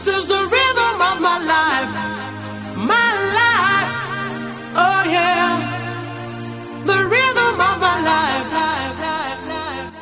This is the rhythm of my life. My life. Oh yeah. The rhythm of my life. life, life, life.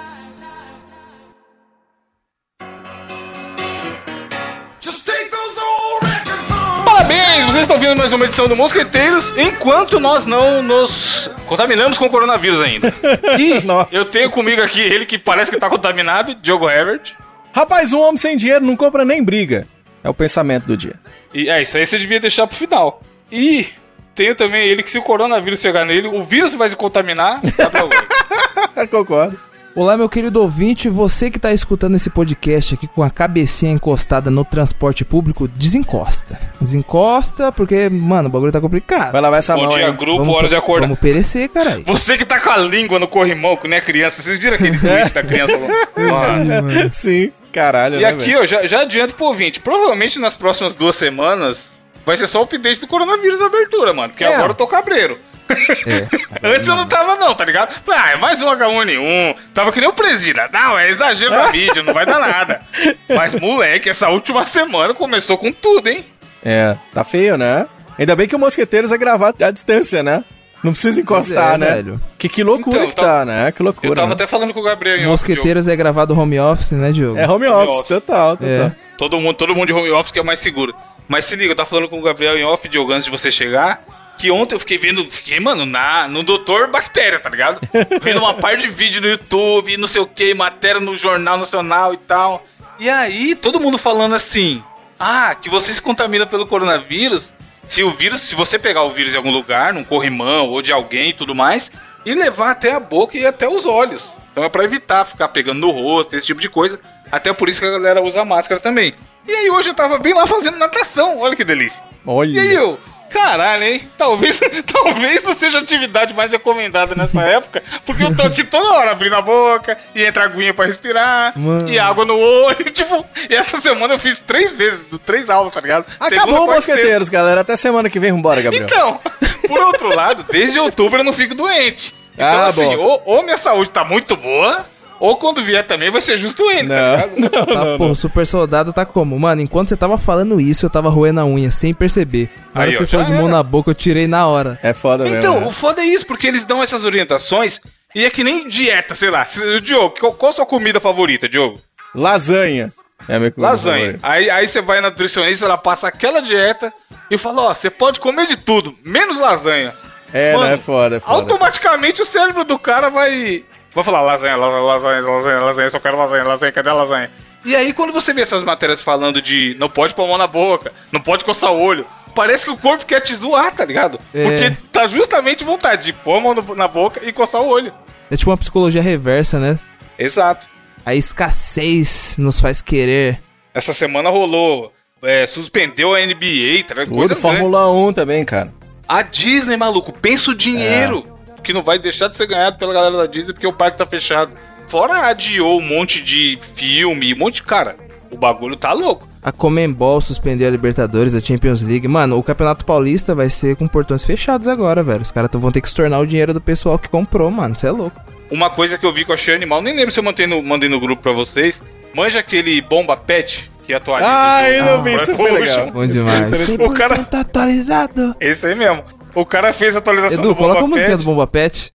Just take those old records on. Parabéns, vocês estão ouvindo mais uma edição do Mosqueteiros, enquanto nós não nos contaminamos com o coronavírus ainda. E Nossa. eu tenho comigo aqui ele que parece que tá contaminado, Diogo Herbert. Rapaz, um homem sem dinheiro não compra nem briga. É o pensamento do dia. E é, isso aí você devia deixar pro final. E tenho também ele que se o coronavírus chegar nele, o vírus vai se contaminar, Gomes. Concordo. Olá, meu querido ouvinte, você que tá escutando esse podcast aqui com a cabecinha encostada no transporte público, desencosta. Desencosta, porque, mano, o bagulho tá complicado. Vai lavar essa Bom mão dia, aí. grupo, Vamos hora de acordar. Vamos perecer, caralho. Você que tá com a língua no corrimão, que nem a criança, vocês viram aquele tweet da criança? Mano. Sim, caralho, E né, aqui, ó, já, já adianto pro ouvinte, provavelmente nas próximas duas semanas vai ser só o update do coronavírus na abertura, mano. Porque É. agora eu tô cabreiro. Antes eu não tava, não, tá ligado? Ah, é mais um H1N1. Tava que nem o presida. Não, é exagero na mídia, não vai dar nada. Mas, moleque, essa última semana começou com tudo, hein? É, tá feio, né? Ainda bem que o Mosqueteiros é gravado à distância, né? Não precisa encostar, é, né? velho. Que, que loucura Então, que tava- tá, né? Que loucura. Eu tava né? até falando com o Gabriel em off, Mosqueteiros é gravado home office, né, Diogo? É home Home office, office. total, total. É. Todo mundo, todo mundo de home office que é mais seguro. Mas se liga, eu tava falando com o Gabriel em off, Diogo, antes de você chegar. Que ontem eu fiquei vendo, fiquei, mano, na, no Doutor Bactéria, tá ligado? Vendo uma par de vídeo no YouTube, não sei o que, matéria no Jornal Nacional e tal. E aí, todo mundo falando assim: Ah, que você se contamina pelo coronavírus. Se o vírus, se você pegar o vírus em algum lugar, num corrimão ou de alguém e tudo mais, e levar até a boca e até os olhos. Então é pra evitar ficar pegando no rosto, esse tipo de coisa. Até por isso que a galera usa máscara também. E aí hoje eu tava bem lá fazendo natação, olha que delícia. Olha. E aí eu, caralho, hein? Talvez, talvez não seja a atividade mais recomendada nessa época, porque eu tô aqui toda hora abrindo a boca, e entra aguinha pra respirar, Mano. e água no olho, tipo, e essa semana eu fiz três vezes, três aulas, tá ligado? Acabou Segunda, o e. Mosqueteiros, galera. Até semana que vem, vambora, Gabriel. Então, por outro lado, desde outubro eu não fico doente. Então, Ah, assim, ou, ou minha saúde tá muito boa, ou quando vier também vai ser justo ele, tá ligado? Não, não, Tá, não, pô, não. o super soldado tá como? Mano, enquanto você tava falando isso, eu tava roendo a unha, sem perceber. Na hora Aí, que você falou de mão na boca, eu tirei na hora. É foda mesmo. Então, né? o foda é isso, porque eles dão essas orientações e é que nem dieta, sei lá. Se- Diogo, qual, qual a sua comida favorita, Diogo? Lasanha. É a minha comida Lasanha. favorita. Aí, aí você vai na nutricionista, ela passa aquela dieta e fala, ó, você pode comer de tudo, menos lasanha. É, Mano, né? É foda, é foda. Automaticamente o cérebro do cara vai. Vai falar lasanha, lasanha, lasanha, lasanha, lasanha, só quero lasanha, lasanha, cadê a lasanha? E aí, quando você vê essas matérias falando de não pode pôr a mão na boca, não pode coçar o olho, parece que o corpo quer te zoar, tá ligado? É. Porque tá justamente vontade de pôr a mão na boca e coçar o olho. É tipo uma psicologia reversa, né? Exato. A escassez nos faz querer. Essa semana rolou. é, suspendeu a NBA, tá ligado? O Coisa do Fórmula 1 também, cara. A Disney, maluco, pensa o dinheiro que não vai deixar de ser ganhado pela galera da Disney porque o parque tá fechado. Fora adiou um monte de filme, um monte de cara. O bagulho tá louco. A Comembol suspendeu a Libertadores, a Champions League. Mano, o Campeonato Paulista vai ser com portões fechados agora, velho. Os caras vão ter que estornar o dinheiro do pessoal que comprou, mano. Você é louco. Uma coisa que eu vi que eu achei animal, nem lembro se eu mandei no, mandei no grupo pra vocês. Manja aquele bomba pet que atualiza. Ah, eu não Ah, vi, isso Pro foi legal. Evolution. Bom demais. O cara- atualizado. Esse aí mesmo. O cara fez a atualização Edu, do coloca a bomba musiquinha pet. do Bomba Pet.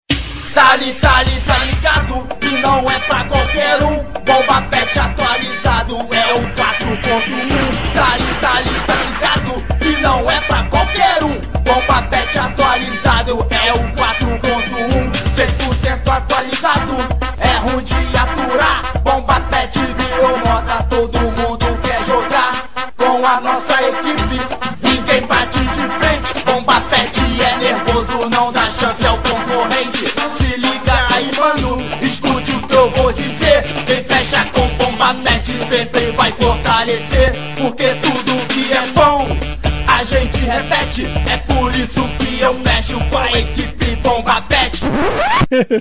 Tá li, tá li, tá ligado? Que não é pra qualquer um. Bomba pet atualizado é o 4.1. Tá li, tá li, tá ligado? Que não é pra qualquer um. Bomba pet atualizado é o 4.1. 100% atualizado. É ruim de aturar. Bomba pet virou moda. Todo É por isso que eu fecho com a equipe bomba pet.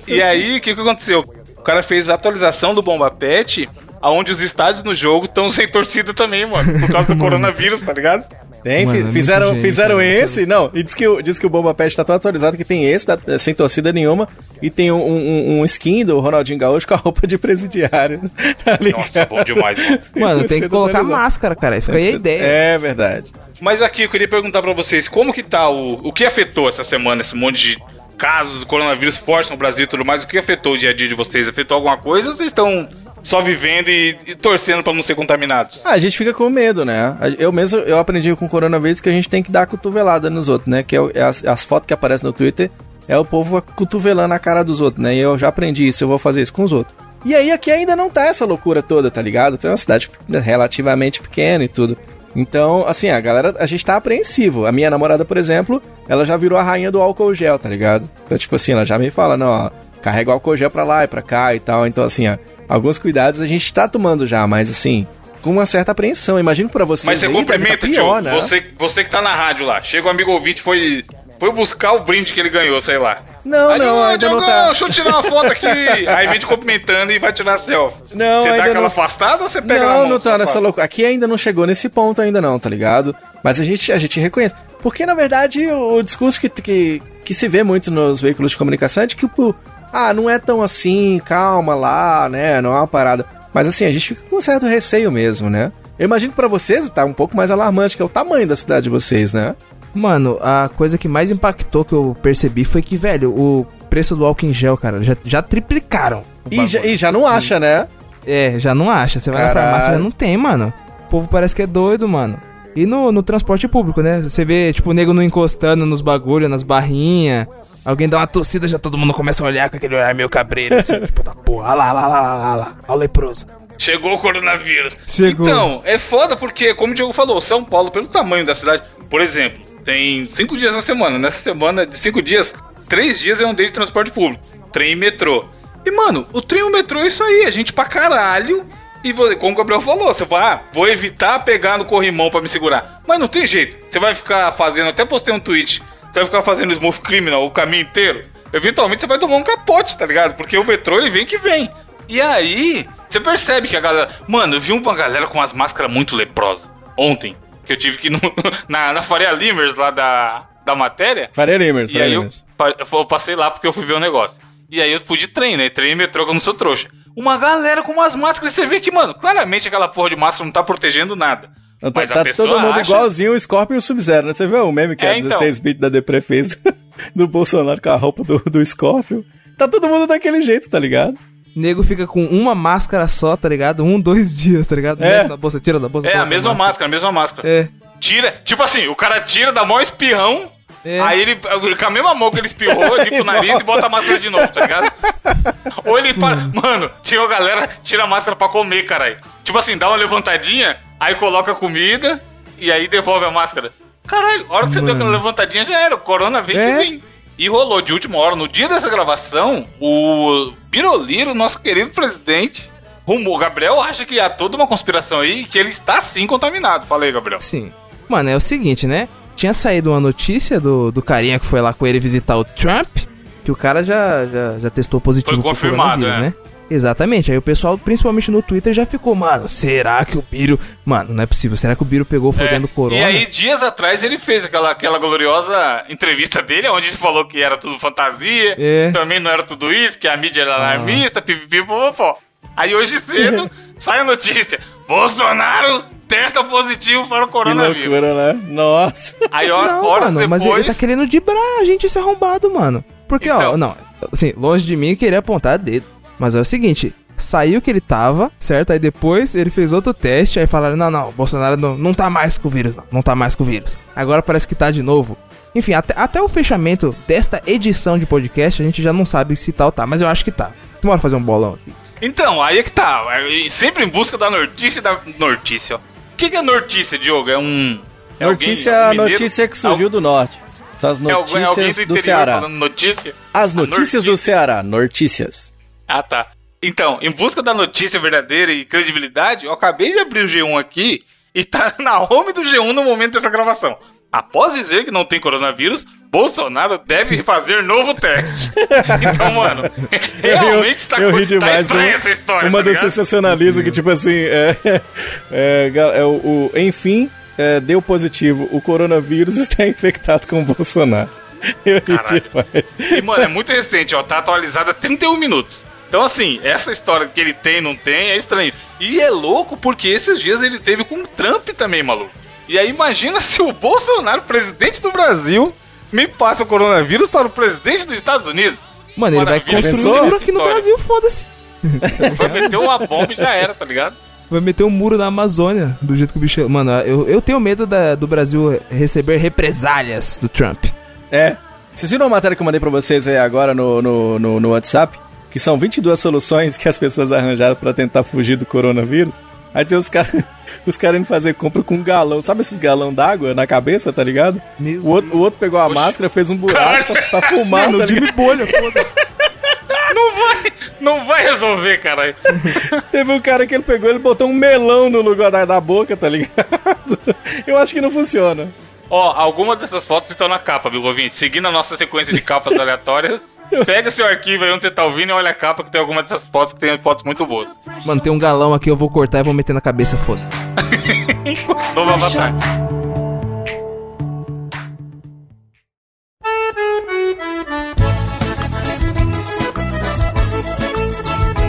E aí, o que, que aconteceu? O cara fez a atualização do Bomba Pet, aonde os estádios no jogo estão sem torcida também, mano. Por causa do coronavírus, tá ligado? Tem, Mano, é fizeram, fizeram esse, não, e diz que, o- diz que o Bomba Pet tá tão atualizado que tem esse, da- sem torcida nenhuma, e tem um, um, um skin do Ronaldinho Gaúcho com a roupa de presidiário, tá? Nossa, bom demais, mano. Mano, tem que colocar atualizado. máscara, cara. Fica aí a ideia. É verdade. Mas aqui eu queria perguntar pra vocês, como que tá o. O que afetou essa semana, esse monte de casos do coronavírus fortes no Brasil e tudo mais? O que afetou o dia a dia de vocês? Afetou alguma coisa ou vocês estão só vivendo e, e torcendo pra não ser contaminados? Ah, a gente fica com medo, né? Eu mesmo, eu aprendi com o coronavírus que a gente tem que dar cotovelada nos outros, né? Que é, é as, as fotos que aparecem no Twitter, é o povo cotovelando a cara dos outros, né? E eu já aprendi isso, eu vou fazer isso com os outros. E aí aqui ainda não tá essa loucura toda, tá ligado? Tem uma cidade relativamente pequena e tudo. Então, assim, a galera, a gente tá apreensivo. A minha namorada, por exemplo, ela já virou a rainha do álcool gel, tá ligado? Então, tipo assim, ela já me fala, não, ó, carrega o álcool gel pra lá e pra cá e tal. Então, assim, ó, alguns cuidados a gente tá tomando já, mas assim, com uma certa apreensão. Imagino pra vocês. Mas você aí, cumprimenta, tá pior, né? Você, você que tá na rádio lá. Chega um amigo ouvinte, foi. Foi buscar o brinde que ele ganhou, sei lá. Não, Aí, não, "Ô, ainda não tá. deixa eu tirar uma foto aqui. Aí vem te cumprimentando e vai tirar selfie. Não, você dá aquela não- afastada ou você pega Não, mão? não tá nessa loucura. Aqui ainda não chegou nesse ponto ainda não, tá ligado? Mas a gente, a gente reconhece. Porque, na verdade, o, o discurso que, que, que se vê muito nos veículos de comunicação é de que, pô, ah, não é tão assim, calma lá, né? Não é uma parada. Mas assim, a gente fica com um certo receio mesmo, né? Eu imagino que pra vocês tá um pouco mais alarmante, que é o tamanho da cidade de vocês, né? Mano, a coisa que mais impactou que eu percebi foi que, velho, o preço do álcool em gel, cara, já, já triplicaram. E já, e já não acha, né? É, já não acha. Você vai na farmácia, já não tem, mano. O povo parece que é doido, mano. E no, no transporte público, né? Você vê, tipo, o nego não encostando nos bagulho, nas barrinhas. Alguém dá uma tossida, já todo mundo começa a olhar com aquele olhar meio cabreiro, assim, tipo, tá porra, olha lá, olha lá, olha lá, olha lá, olha o leproso. Chegou o coronavírus. Chegou. Então, é foda porque, como o Diego falou, São Paulo, pelo tamanho da cidade, por exemplo, tem cinco dias na semana. Nessa semana de cinco dias, três dias eu andei de transporte público. Trem e metrô. E, mano, o trem e o metrô é isso aí, a gente pra caralho. E vo- como o Gabriel falou, você vai, ah, vou evitar pegar no corrimão pra me segurar. Mas não tem jeito. Você vai ficar fazendo, até postei um tweet, você vai ficar fazendo Smooth Criminal o caminho inteiro. Eventualmente você vai tomar um capote, tá ligado? Porque o metrô ele vem que vem. E aí, você percebe que a galera. Mano, eu vi uma galera com as máscaras muito leprosas. Ontem. Que eu tive que ir no, na, na Faria Limers lá da, da matéria. Faria Limers, E Faria aí eu, eu passei lá porque eu fui ver o negócio. E aí eu fui de trem, né? Trem e metrô, que eu não sou trouxa. Uma galera com umas máscaras, você vê que, mano, claramente aquela porra de máscara não tá protegendo nada. Não, Tá, Mas a tá pessoa todo mundo acha- igualzinho o Scorpion e o Sub-Zero, né? Você viu o meme que é, É, então. 16 bits da Depre fez do, Bolsonaro com a roupa do, do Scorpion? Tá todo mundo daquele jeito, tá ligado? Nego fica com uma máscara só, tá ligado? Um, dois dias, tá ligado? É. Na bolsa, tira da bolsa. É, a mesma máscara, a mesma máscara. É. Tira, tipo assim, o cara tira da mão espirrão, É. aí ele, com a mesma mão que ele espirrou, ele o nariz e bota a máscara de novo, tá ligado? Ou ele para. Mano, tinha galera, tira a máscara pra comer, caralho. Tipo assim, dá uma levantadinha, aí coloca a comida e aí devolve a máscara. Caralho, a hora que você deu aquela levantadinha já era, o corona vem É. que vem. E rolou de última hora, no dia dessa gravação, o Biroliro, nosso querido presidente, rumou. Gabriel acha que há toda uma conspiração aí que ele está sim contaminado. Fala aí, Gabriel. Sim. Mano, é o seguinte, né? Tinha saído uma notícia do, do carinha que foi lá com ele visitar o Trump, que o cara já, já, já testou positivo Foi pro confirmado, coronavírus, é. né? Exatamente. Aí o pessoal, principalmente no Twitter, já ficou, mano, será que o Biro. Mano, não é possível. Será que o Biro pegou foi É, corona? E aí, dias atrás, ele fez aquela, aquela gloriosa entrevista dele, onde ele falou que era tudo fantasia, É. também não era tudo isso, que a mídia era alarmista, pipipi, popopó. Aí hoje cedo sai a notícia: Bolsonaro testa positivo para o Que coronavírus. loucura, né? Nossa. Aí hor- Não, horas mano, mas depois. ele tá querendo dibrar a gente esse arrombado, mano. Porque, ó, Então. não, assim, longe de mim querer apontar dedo. Mas é o seguinte, saiu que ele tava, certo? Aí depois ele fez outro teste, aí falaram, não, não, o Bolsonaro não, não tá mais com o vírus, não, não tá mais com o vírus. Agora parece que tá de novo. Enfim, até, até o fechamento desta edição de podcast, a gente já não sabe se tal tá, mas eu acho que tá. Bora fazer um bolão aqui. Então, aí é que tá. é, Sempre em busca da notícia da. Notícia, ó. O que, que é notícia, Diogo? É um. é notícia, mineiro? notícia que surgiu do norte. São as É alguém, é alguém notícias do do Ceará. notícia? As notícias do. Ceará. Notícias. Ah, tá. Então, em busca da notícia verdadeira e credibilidade, eu acabei de abrir o G1 aqui e tá na home do G1 no momento dessa gravação. Após dizer que não tem coronavírus, Bolsonaro deve fazer novo teste. Então, mano, realmente tá, eu ri tá demais. estranha um- essa história. Uma tá do sensacionalismo que, tipo assim, é, é, ga- é o, o- Enfim, é, deu positivo. O coronavírus está infectado com o Bolsonaro. Eu ri Caralho. demais. E, mano, é muito recente, ó. Tá atualizado há 31 minutos. Então, assim, essa história que ele tem, não tem, é estranho. E é louco porque esses dias ele teve com o Trump também, maluco. E aí, imagina se o Bolsonaro, presidente do Brasil, me passa o coronavírus para o presidente dos Estados Unidos. Mano, ele vai construir pensou? um muro aqui no. Brasil, foda-se. Vai meter uma bomba e já era, tá ligado? Vai meter um muro na Amazônia, do jeito que o bicho. Mano, eu, eu tenho medo da- do Brasil receber represálias do Trump. É. Vocês viram a matéria que eu mandei pra vocês aí agora no, no, no, no WhatsApp? Que são 22 soluções que as pessoas arranjaram pra tentar fugir do coronavírus. Aí tem os caras os cara indo fazer compra com um galão. Sabe esses galão d'água na cabeça, tá ligado? Meu O outro, o outro pegou a Oxi. máscara, fez um buraco pra, pra fumar, Mano, tá? Jimmy Bolha, foda-se. Não vai, não vai resolver, caralho. Teve um cara que ele pegou, ele botou um melão no lugar da, da boca, tá ligado? Eu acho que não funciona. Ó, algumas dessas fotos estão na capa, viu, ouvinte? Seguindo a nossa sequência de capas aleatórias, pega seu arquivo aí onde você tá ouvindo e olha a capa que tem algumas dessas fotos que tem fotos muito boas. Mano, tem um galão aqui, eu vou cortar e vou meter na cabeça, foda-se. Novo Avatar.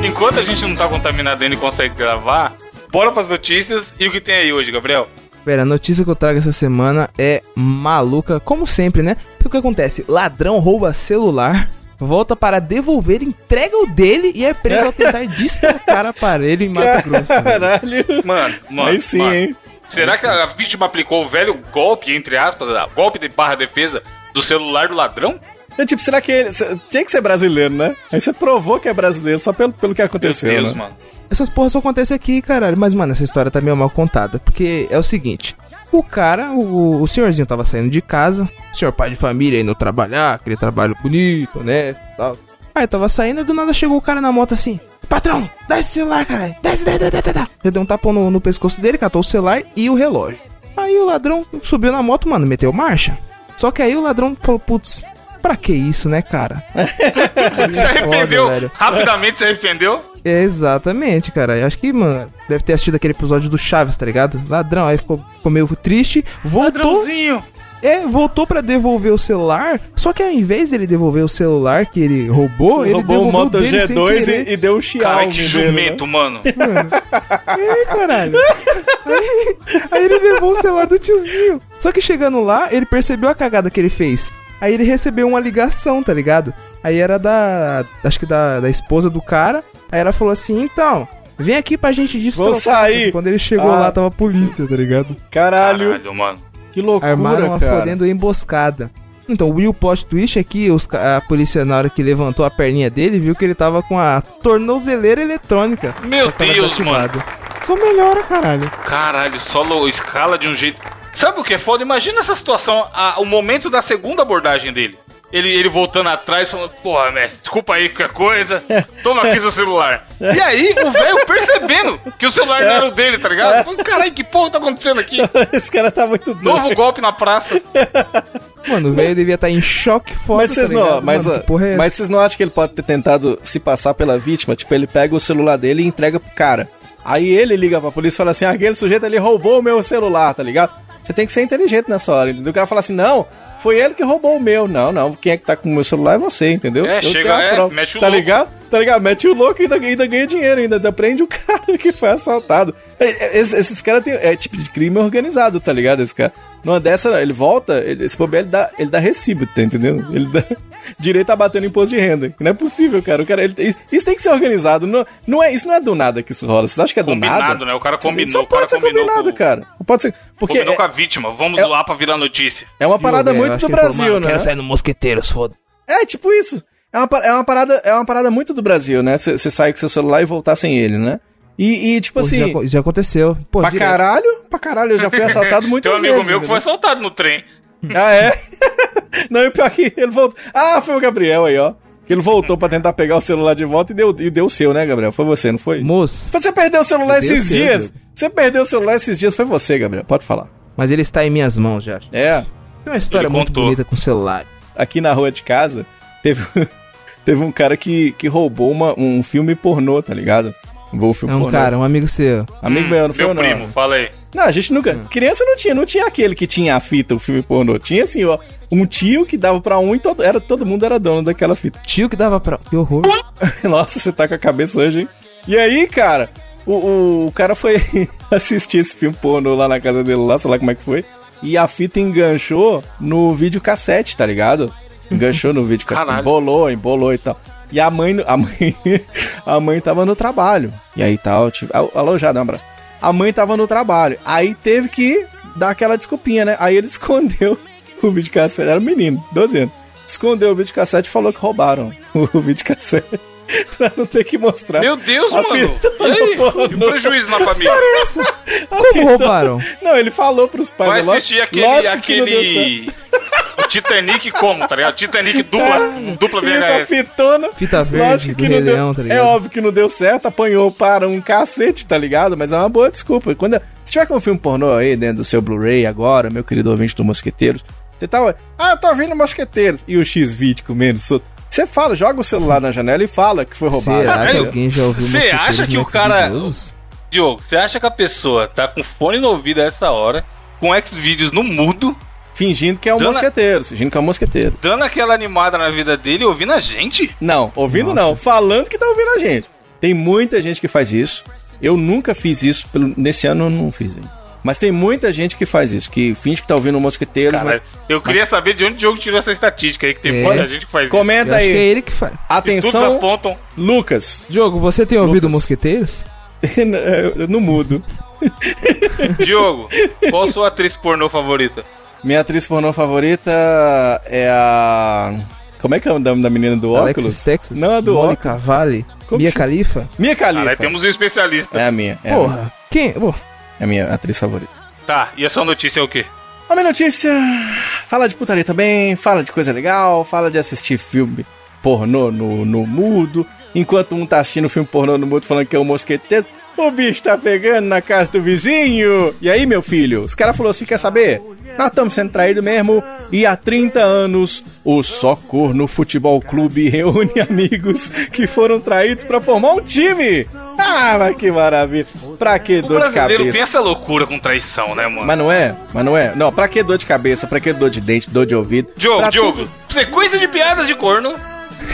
Enquanto a gente não tá contaminado ainda e consegue gravar, bora pras notícias e o que tem aí hoje, Gabriel? Pera, a notícia que eu trago essa semana é maluca, como sempre, né? Porque o que acontece? Ladrão rouba celular, volta para devolver, entrega o dele e é preso ao tentar destrocar aparelho em Mato Grosso. Caralho. Mano, mano. Aí sim, mano. hein? Será que a vítima aplicou o velho golpe, entre aspas, a- golpe de barra defesa do celular do ladrão? É tipo, será que ele. Tinha que ser brasileiro, né? Aí você provou que é brasileiro só pelo, pelo que Meu aconteceu. Deus, né? mano. Essas porras só acontecem aqui, caralho. Mas, mano, essa história tá meio mal contada. Porque é o seguinte: o cara, o, o senhorzinho tava saindo de casa, o senhor pai de família indo trabalhar, aquele trabalho bonito, né? Tal. Aí tava saindo e do nada chegou o cara na moto assim: Patrão, dá esse celular, caralho. Desce, desce, desce, desce. Já deu um tapão no, no pescoço dele, catou o celular e o relógio. Aí o ladrão subiu na moto, mano, meteu marcha. Só que aí o ladrão falou: Putz, pra que isso, né, cara? Se é arrependeu? foda. Rapidamente se arrependeu? Exatamente, cara. Eu acho que, mano, deve ter assistido aquele episódio do Chaves, tá ligado? Ladrão, aí ficou, ficou meio triste, voltou, Ladrãozinho. é, voltou para devolver o celular, só que ao invés dele devolver o celular que ele roubou, ele Roubou o devolveu Moto dele sem G2 querer. e, e deu um Xiaomi. Caralho, que dele, jumento, mano. É, caralho. Aí, aí ele levou o celular do tiozinho. Só que chegando lá, ele percebeu a cagada que ele fez. Aí ele recebeu uma ligação, tá ligado? Aí era da. Acho que da, da esposa do cara. Aí ela falou assim: então, vem aqui pra gente destroçar. Vou sair. Só Quando ele chegou Ah. lá, tava a polícia, tá ligado? Caralho, Caralho, mano. que loucura, Armaram uma cara. fodendo emboscada. Então, o Will plot twist é que os a polícia, na hora que levantou a perninha dele, viu que ele tava com a tornozeleira eletrônica. Meu Só Deus, desativado. Só melhora, caralho. Caralho, solo escala de um jeito. Sabe o que é foda? Imagina essa situação, a- o momento da segunda abordagem dele. Ele, ele voltando atrás, falando, porra, mestre, desculpa aí qualquer coisa, toma aqui seu celular. E aí, o velho percebendo que o celular não era o dele, tá ligado? Falando, Caralho, que porra tá acontecendo aqui? Esse cara tá muito doido. Novo golpe na praça. Mano, o velho devia estar em choque foda, Mas vocês tá não, mas, Mano, é mas vocês não acham que ele pode ter tentado se passar pela vítima? Tipo, ele pega o celular dele e entrega pro cara. Aí ele liga pra polícia e fala assim: "Ah, aquele sujeito ali roubou o meu celular, tá ligado? Você tem que ser inteligente nessa hora. O cara fala assim: não, foi ele que roubou o meu. Não, não, quem é que tá com o meu celular é você, entendeu? É, Eu chega, é, prova. mete o Tá louco. ligado? Tá ligado? Mete o louco e ainda, ainda ganha dinheiro, ainda, ainda prende o cara que foi assaltado. É, é, Esses, esses caras têm. É tipo de crime organizado, tá ligado? Esse cara. Numa dessa, ele volta, ele- esse bobeiro ele dá, ele dá recibo, tá entendendo? Ele dá direito a bater no imposto de renda. Não é possível, cara. O cara ele- isso tem que ser organizado. Não, não é, isso não é do nada que isso rola. Você acha que é do Combinado, nada? né? O cara Isso combinou, o pode cara ser combinado, com- cara. Não pode ser. Porque Combinou é, com a vítima, vamos é- zoar pra virar notícia. é uma parada muito do falou, Brasil, "Mano, né? Quero sair no Mosqueteiros, foda. É, tipo isso. É uma, é uma, parada, é uma parada muito do Brasil, né? Você sai com seu celular e voltar sem ele, né? E, e, tipo Pô, isso assim, já, já aconteceu. Pô, pra direto. caralho, pra caralho, eu já fui assaltado muitas Tem um amigo vezes. meu que foi assaltado no trem. Ah, é? Não, e pior que ele voltou. Ah, foi o Gabriel aí, ó. Que ele voltou pra tentar pegar o celular de volta e deu, e deu o seu, né, Gabriel? Foi você, não foi? Moço, Você perdeu o celular esses seu, dias. Diego. Você perdeu o celular esses dias, foi você, Gabriel. Pode falar. mas ele está em minhas mãos já. É. Tem uma história Ele muito contou. bonita com o celular. aqui na rua de casa, teve, teve um cara que, que roubou uma, um filme pornô, tá ligado? Vou filme É um pornô. cara, um amigo seu. Amigo meu, não foi Meu eu, não. primo, fala aí. Não, a gente nunca. Criança não tinha, não tinha aquele que tinha a fita, o filme pornô. Tinha assim, ó, um tio que dava pra um e todo, era, todo mundo era dono daquela fita. Tio que dava pra. Que horror. Nossa, você tá com a cabeça hoje, hein? E aí, cara, o, o, o cara foi assistir esse filme pornô lá na casa dele, lá, sei lá como é que foi. E a fita enganchou no videocassete, tá ligado? Enganchou no videocassete. Caralho. Embolou, embolou e tal. E a mãe, a mãe, a mãe tava no trabalho. E aí tal, tipo, alô, já, dá um abraço. A mãe tava no trabalho. Aí teve que dar aquela desculpinha, né? Aí ele escondeu o videocassete. Era um menino, 12 anos. Escondeu o videocassete e falou que roubaram o videocassete. pra não ter que mostrar. Meu Deus, A mano. E aí? E o prejuízo na família? Como roubaram? Não, ele falou pros pais. Vai é lógico- assistir aquele. lógico que não deu aquele... Titanic como, tá ligado? Titanic dupla, dupla VHS. fitona. Fita verde do que Rei não deu- Leão, tá ligado? É óbvio que não deu certo, apanhou para um cacete, tá ligado? Mas é uma boa desculpa. Quando, se tiver com um filme pornô aí dentro do seu Blu-ray agora, meu querido ouvinte do Mosqueteiros, você tá. Ah, eu tô ouvindo Mosqueteiros. E o X-Vídeo comendo solto. Você fala, joga o celular na janela e fala que foi roubado. Será que alguém já ouviu cê Mosqueteiros acha que o cara-? Diogo, você acha que a pessoa tá com fone no ouvido a essa hora, com X-Vídeos no mudo, Fingindo que é um Dona- mosqueteiro, fingindo que é um mosqueteiro. dando aquela animada na vida dele ouvindo a gente? Não, ouvindo não, falando que tá ouvindo a gente. Tem muita gente que faz isso. Eu nunca fiz isso, pelo- nesse ano eu não fiz ainda. Mas tem muita gente que faz isso, que finge que tá ouvindo um mosqueteiro. Cara, mas... eu queria saber de onde o Diogo tirou essa estatística aí, que tem É. muita gente que faz Eu Comenta acho que é aí. ele que faz. isso. Atenção, apontam. Lucas. Diogo, você tem ouvido Mosqueteiros? Eu não mudo. Diogo, qual sua atriz pornô favorita? Minha atriz pornô favorita é a. Como é que é o nome da menina do óculos? Alexis Texas? Não, é do Mônica óculos. Vale? Como Mia chama? Khalifa? Minha Khalifa. Caralho, temos um especialista. É a minha. É a minha, Porra. Quem? Pô, é a minha atriz favorita. Tá, e a sua notícia é o quê? A minha notícia fala de putaria também, fala de coisa legal, fala de assistir filme pornô no, no mudo, enquanto um tá assistindo filme pornô no mudo falando que é um mosqueteiro, o bicho tá pegando na casa do vizinho. E aí, meu filho, os caras falaram assim, quer saber? Nós estamos sendo traídos mesmo, e há 30 anos, o Só Corno Futebol Clube reúne amigos que foram traídos pra formar um time. Ah, mas que maravilha. Pra que O dor de brasileiro cabeça? tem essa loucura com traição, né, mano? Mas não é? Mas não é? Não, pra que dor de cabeça? Pra que dor de dente, dor de ouvido? Diogo, Diogo, sequência de piadas de corno.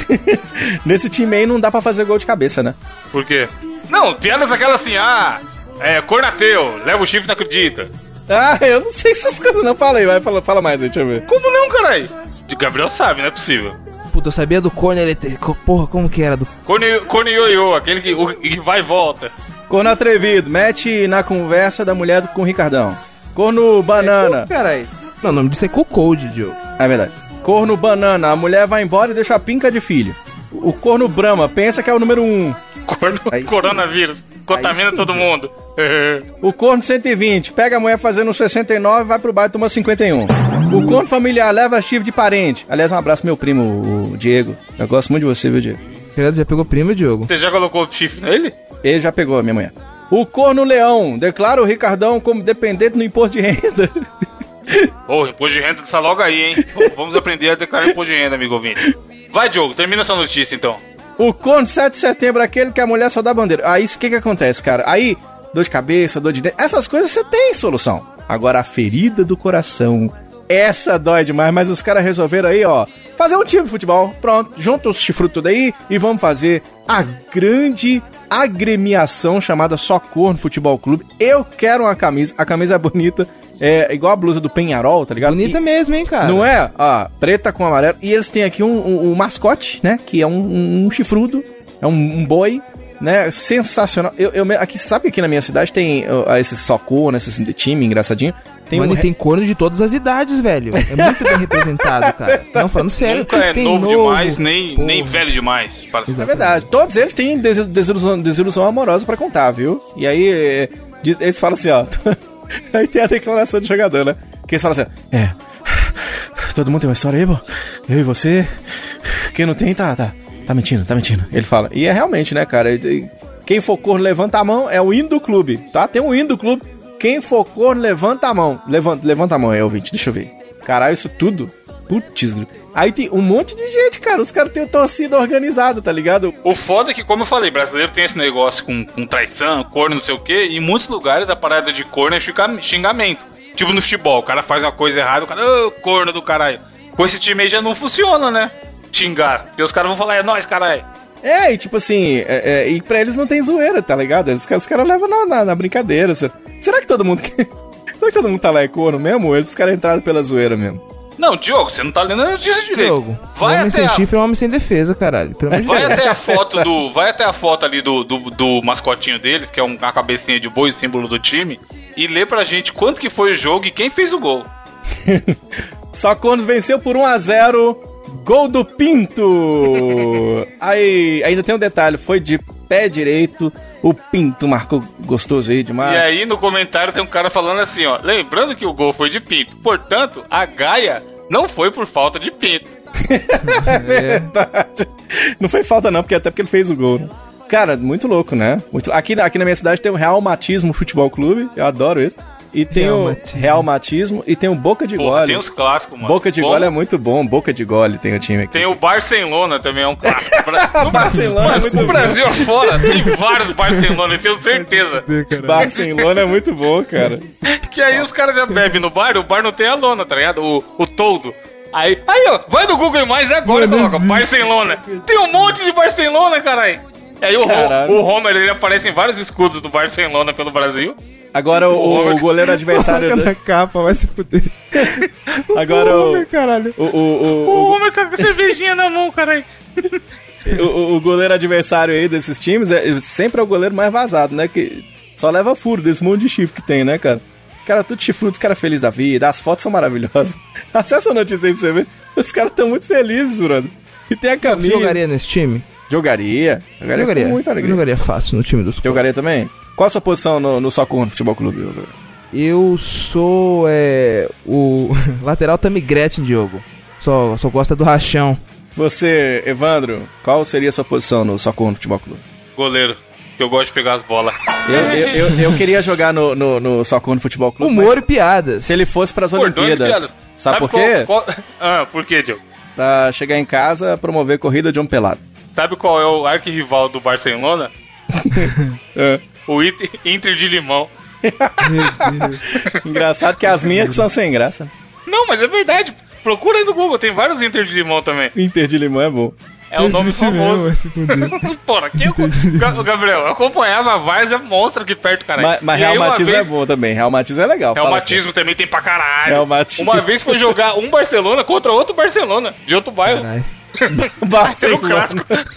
Nesse time aí não dá pra fazer gol de cabeça, né? Por quê? Não, piadas aquelas assim, ah, é, cornateu, leva o chifre, não acredita. Ah, eu não sei essas coisas não. Fala aí, vai, fala, fala mais aí, deixa eu ver. Como não, caralho? De Gabriel sabe, não é possível. puta, eu sabia do corno elétrico. Porra, como que era do. Corno, corno ioiô, aquele que, o, que vai e volta. Corno atrevido, mete na conversa da mulher com o Ricardão. Corno banana. Caralho. Não, o nome disso é Cocode, Diogo. É verdade. Corno banana, a mulher vai embora e deixa a pinca de filho. O corno brama, pensa que é o número um. Corno, Aí- coronavírus, contamina todo mundo. O corno 120, pega a mulher fazendo 69 vai pro bairro e toma 51. O corno familiar leva chifre de parente. Aliás, um abraço pro meu primo, o Diego. Eu gosto muito de você, viu, Diego? Já pegou primo, Diogo? Você já colocou o chifre nele? Ele já pegou a minha mulher. O corno leão declara o Ricardão como dependente no imposto de renda. Ô, o imposto de renda tá logo aí, hein? Vamos aprender a declarar imposto de renda, amigo ouvinte. Vai, Diogo, termina essa notícia então. O corno 7 de setembro, aquele que a mulher só dá bandeira. Aí, isso o que que acontece, cara? Aí, dor de cabeça, dor de dente, essas coisas você tem solução. Agora, a ferida do coração, essa dói demais, mas os caras resolveram aí, ó, fazer um time de futebol. Pronto, junta os chifrutos tudo aí e vamos fazer a grande agremiação chamada Só Corno Futebol Clube. Eu quero uma camisa, a camisa é bonita, é igual a blusa do Penharol, tá ligado? Bonita E- mesmo, hein, cara? não é? Ó, preta com amarelo. E eles têm aqui um, um- um mascote, né? Que é um, um chifrudo. É um, um boi, né? Sensacional. Eu, eu, me- aqui, sabe que aqui na minha cidade tem uh, esses socorro, esses time engraçadinho? Tem Mano, um e tem corno de todas as idades, velho. É muito bem representado, cara. Não, falando sério. Nunca é tem novo, demais, nem, porra. nem velho demais. Para É verdade. Todos eles têm des- desilusão, desilusão amorosa pra contar, viu? E aí, é, diz- eles falam assim, ó. aí tem a declaração do jogador, né? Que eles falam assim, é. Todo mundo tem uma história aí, pô? Eu e você. Quem não tem, tá, tá. Tá mentindo, tá mentindo. Ele fala. E é realmente, né, cara? Quem for corno, levanta a mão. É o hino do clube, tá? Tem um hino do clube. Quem for corno, levanta a mão. Levanta, levanta a mão aí, ouvinte. Deixa eu ver. Caralho, isso tudo. Putz, aí tem um monte de gente, cara. Os caras têm torcida organizada, tá ligado? O foda é que, como eu falei, brasileiro tem esse negócio com, com traição, corno, não sei o quê. E em muitos lugares a parada de corno é xinga- xingamento. Tipo no futebol, o cara faz uma coisa errada, o cara, ô, corno do caralho. Com esse time aí já não funciona, né? Xingar. Porque os caras vão falar, é nóis, caralho. É, e tipo assim, é, é, e pra eles não tem zoeira, tá ligado? Os, caras- os caras levam na, na, na brincadeira. Será que todo mundo. Será que todo mundo tá lá é corno mesmo? Ou eles os caras entraram pela zoeira mesmo? Não, Diogo, você não tá lendo a notícia direito. Diogo, vai homem até sem a, chifre é um homem sem defesa, caralho. Pelo amor Vai até a foto do. Vai até a foto ali do, do, do mascotinho deles, que é um- uma cabecinha de boi, símbolo do time, e lê pra gente quanto que foi o jogo e quem fez o gol. Só quando venceu por 1 a 0 gol do Pinto. Aí, ainda tem um detalhe, foi de pé direito, o Pinto marcou gostoso aí demais. E aí no comentário tem um cara falando assim, ó. Lembrando que o gol foi de pinto. Portanto, a Gaia não foi por falta de pinto. É verdade. Não foi falta não, porque até porque ele fez o gol, né? Cara, muito louco, né? Muito... Aqui, aqui na minha cidade tem o Real Matismo Futebol Clube, eu adoro isso. E tem Real o Matismo. Real Matismo e tem o Boca de Gole. tem os clássicos, mano. Boca de Como- Gole é muito bom, Boca de Gole tem o time aqui. Tem o Barcelona também, é um clássico. Bra- No Barcelona é Mano, muito. Brasil afora tem vários Barcelona, eu tenho certeza. Barcelona é muito bom, cara. Que aí os caras já bebem no bar, o bar não tem a lona, tá ligado? O, o toldo. Aí, aí, ó, vai no Google Imagens agora e coloca. Barcelona. Tem um monte de Barcelona, caralho. Aí o, Ho- Caralho. o Homer, ele aparece em vários escudos do Barcelona pelo Brasil. Agora o, o goleiro adversário. Coloca na capa, vai se fuder. Agora o, Homer, caralho. o, o, o, O Homer com a cervejinha na mão, caralho. o, o- o goleiro adversário aí desses times é sempre é o goleiro mais vazado, né? Que só leva furo desse monte de chifre que tem, né, cara? Os caras tudo chifrudo, os caras felizes da vida, as fotos são maravilhosas. Acessa a notícia aí pra você ver. Os caras estão muito felizes, brother. E tem a Você camisa. jogaria nesse time? Jogaria. Jogaria, Jogaria. com muita Eu alegria. jogaria fácil no time dos Jogaria também? Qual a sua posição no, no Soccer no Futebol Clube? Eu sou é, o lateral Tammy Gretchen, Diogo. Só, só gosta do rachão. Você, Evandro, qual seria a sua posição no Soccer no Futebol Clube? Goleiro, que eu gosto de pegar as bolas. Eu, eu, eu, eu queria jogar no, no, no Soccer no Futebol Clube. Humor e piadas. se ele fosse pras Cordões e Olimpíadas. piadas. Sabe, por quê? Qual, qual- Ah, por quê, Diogo? Pra chegar em casa, promover corrida de um pelado. Sabe qual é o arquirrival do Barcelona? É. O Inter, Inter de Limão. Engraçado que as minhas que são sem graça. Não, mas é verdade. Procura aí no Google, tem vários Inter de Limão também. Inter de Limão é bom. É um nome mesmo, famoso. fuder. Porra, aqui eu, Ga- Gabriel, eu acompanhava a Várzea monstro aqui perto, cara. Mas, uma reumatismo vez- é bom também. Reumatismo é legal. fala Reumatismo também tem pra caralho. Reumatismo. Uma vez foi jogar um Barcelona contra outro Barcelona, de outro bairro. Caralho. Barcelona.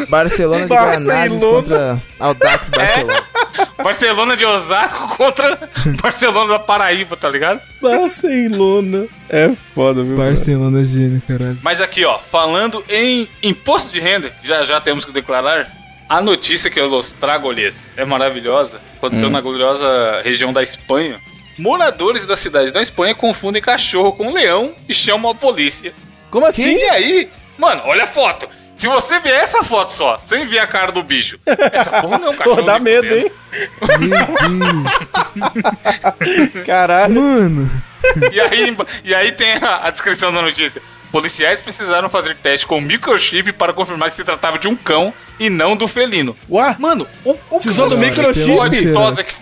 Barcelona de. Granazes contra Audax Barcelona. Barcelona de Osasco contra Barcelona da Paraíba, tá ligado? Barcelona. É foda, viu? Barcelona gênio, caralho. Mas aqui, ó, falando em imposto de renda, já já temos que declarar. A notícia que eu los trago-lhes é maravilhosa. Aconteceu na gloriosa região da Espanha. Moradores da cidade da Espanha confundem cachorro com leão e chamam a polícia. Como assim? E aí, mano, olha a foto. Se você ver essa foto só, sem ver a cara do bicho, essa porra não é um cachorro. Pô, dá medo, hein? Meu Deus. Caralho. Mano. E aí, e aí tem a, a descrição da notícia. Policiais precisaram fazer teste com microchip para confirmar que se tratava de um cão e não do felino. Ué? Mano, o, o Precisou do cão- microchip? Pô, de tosa que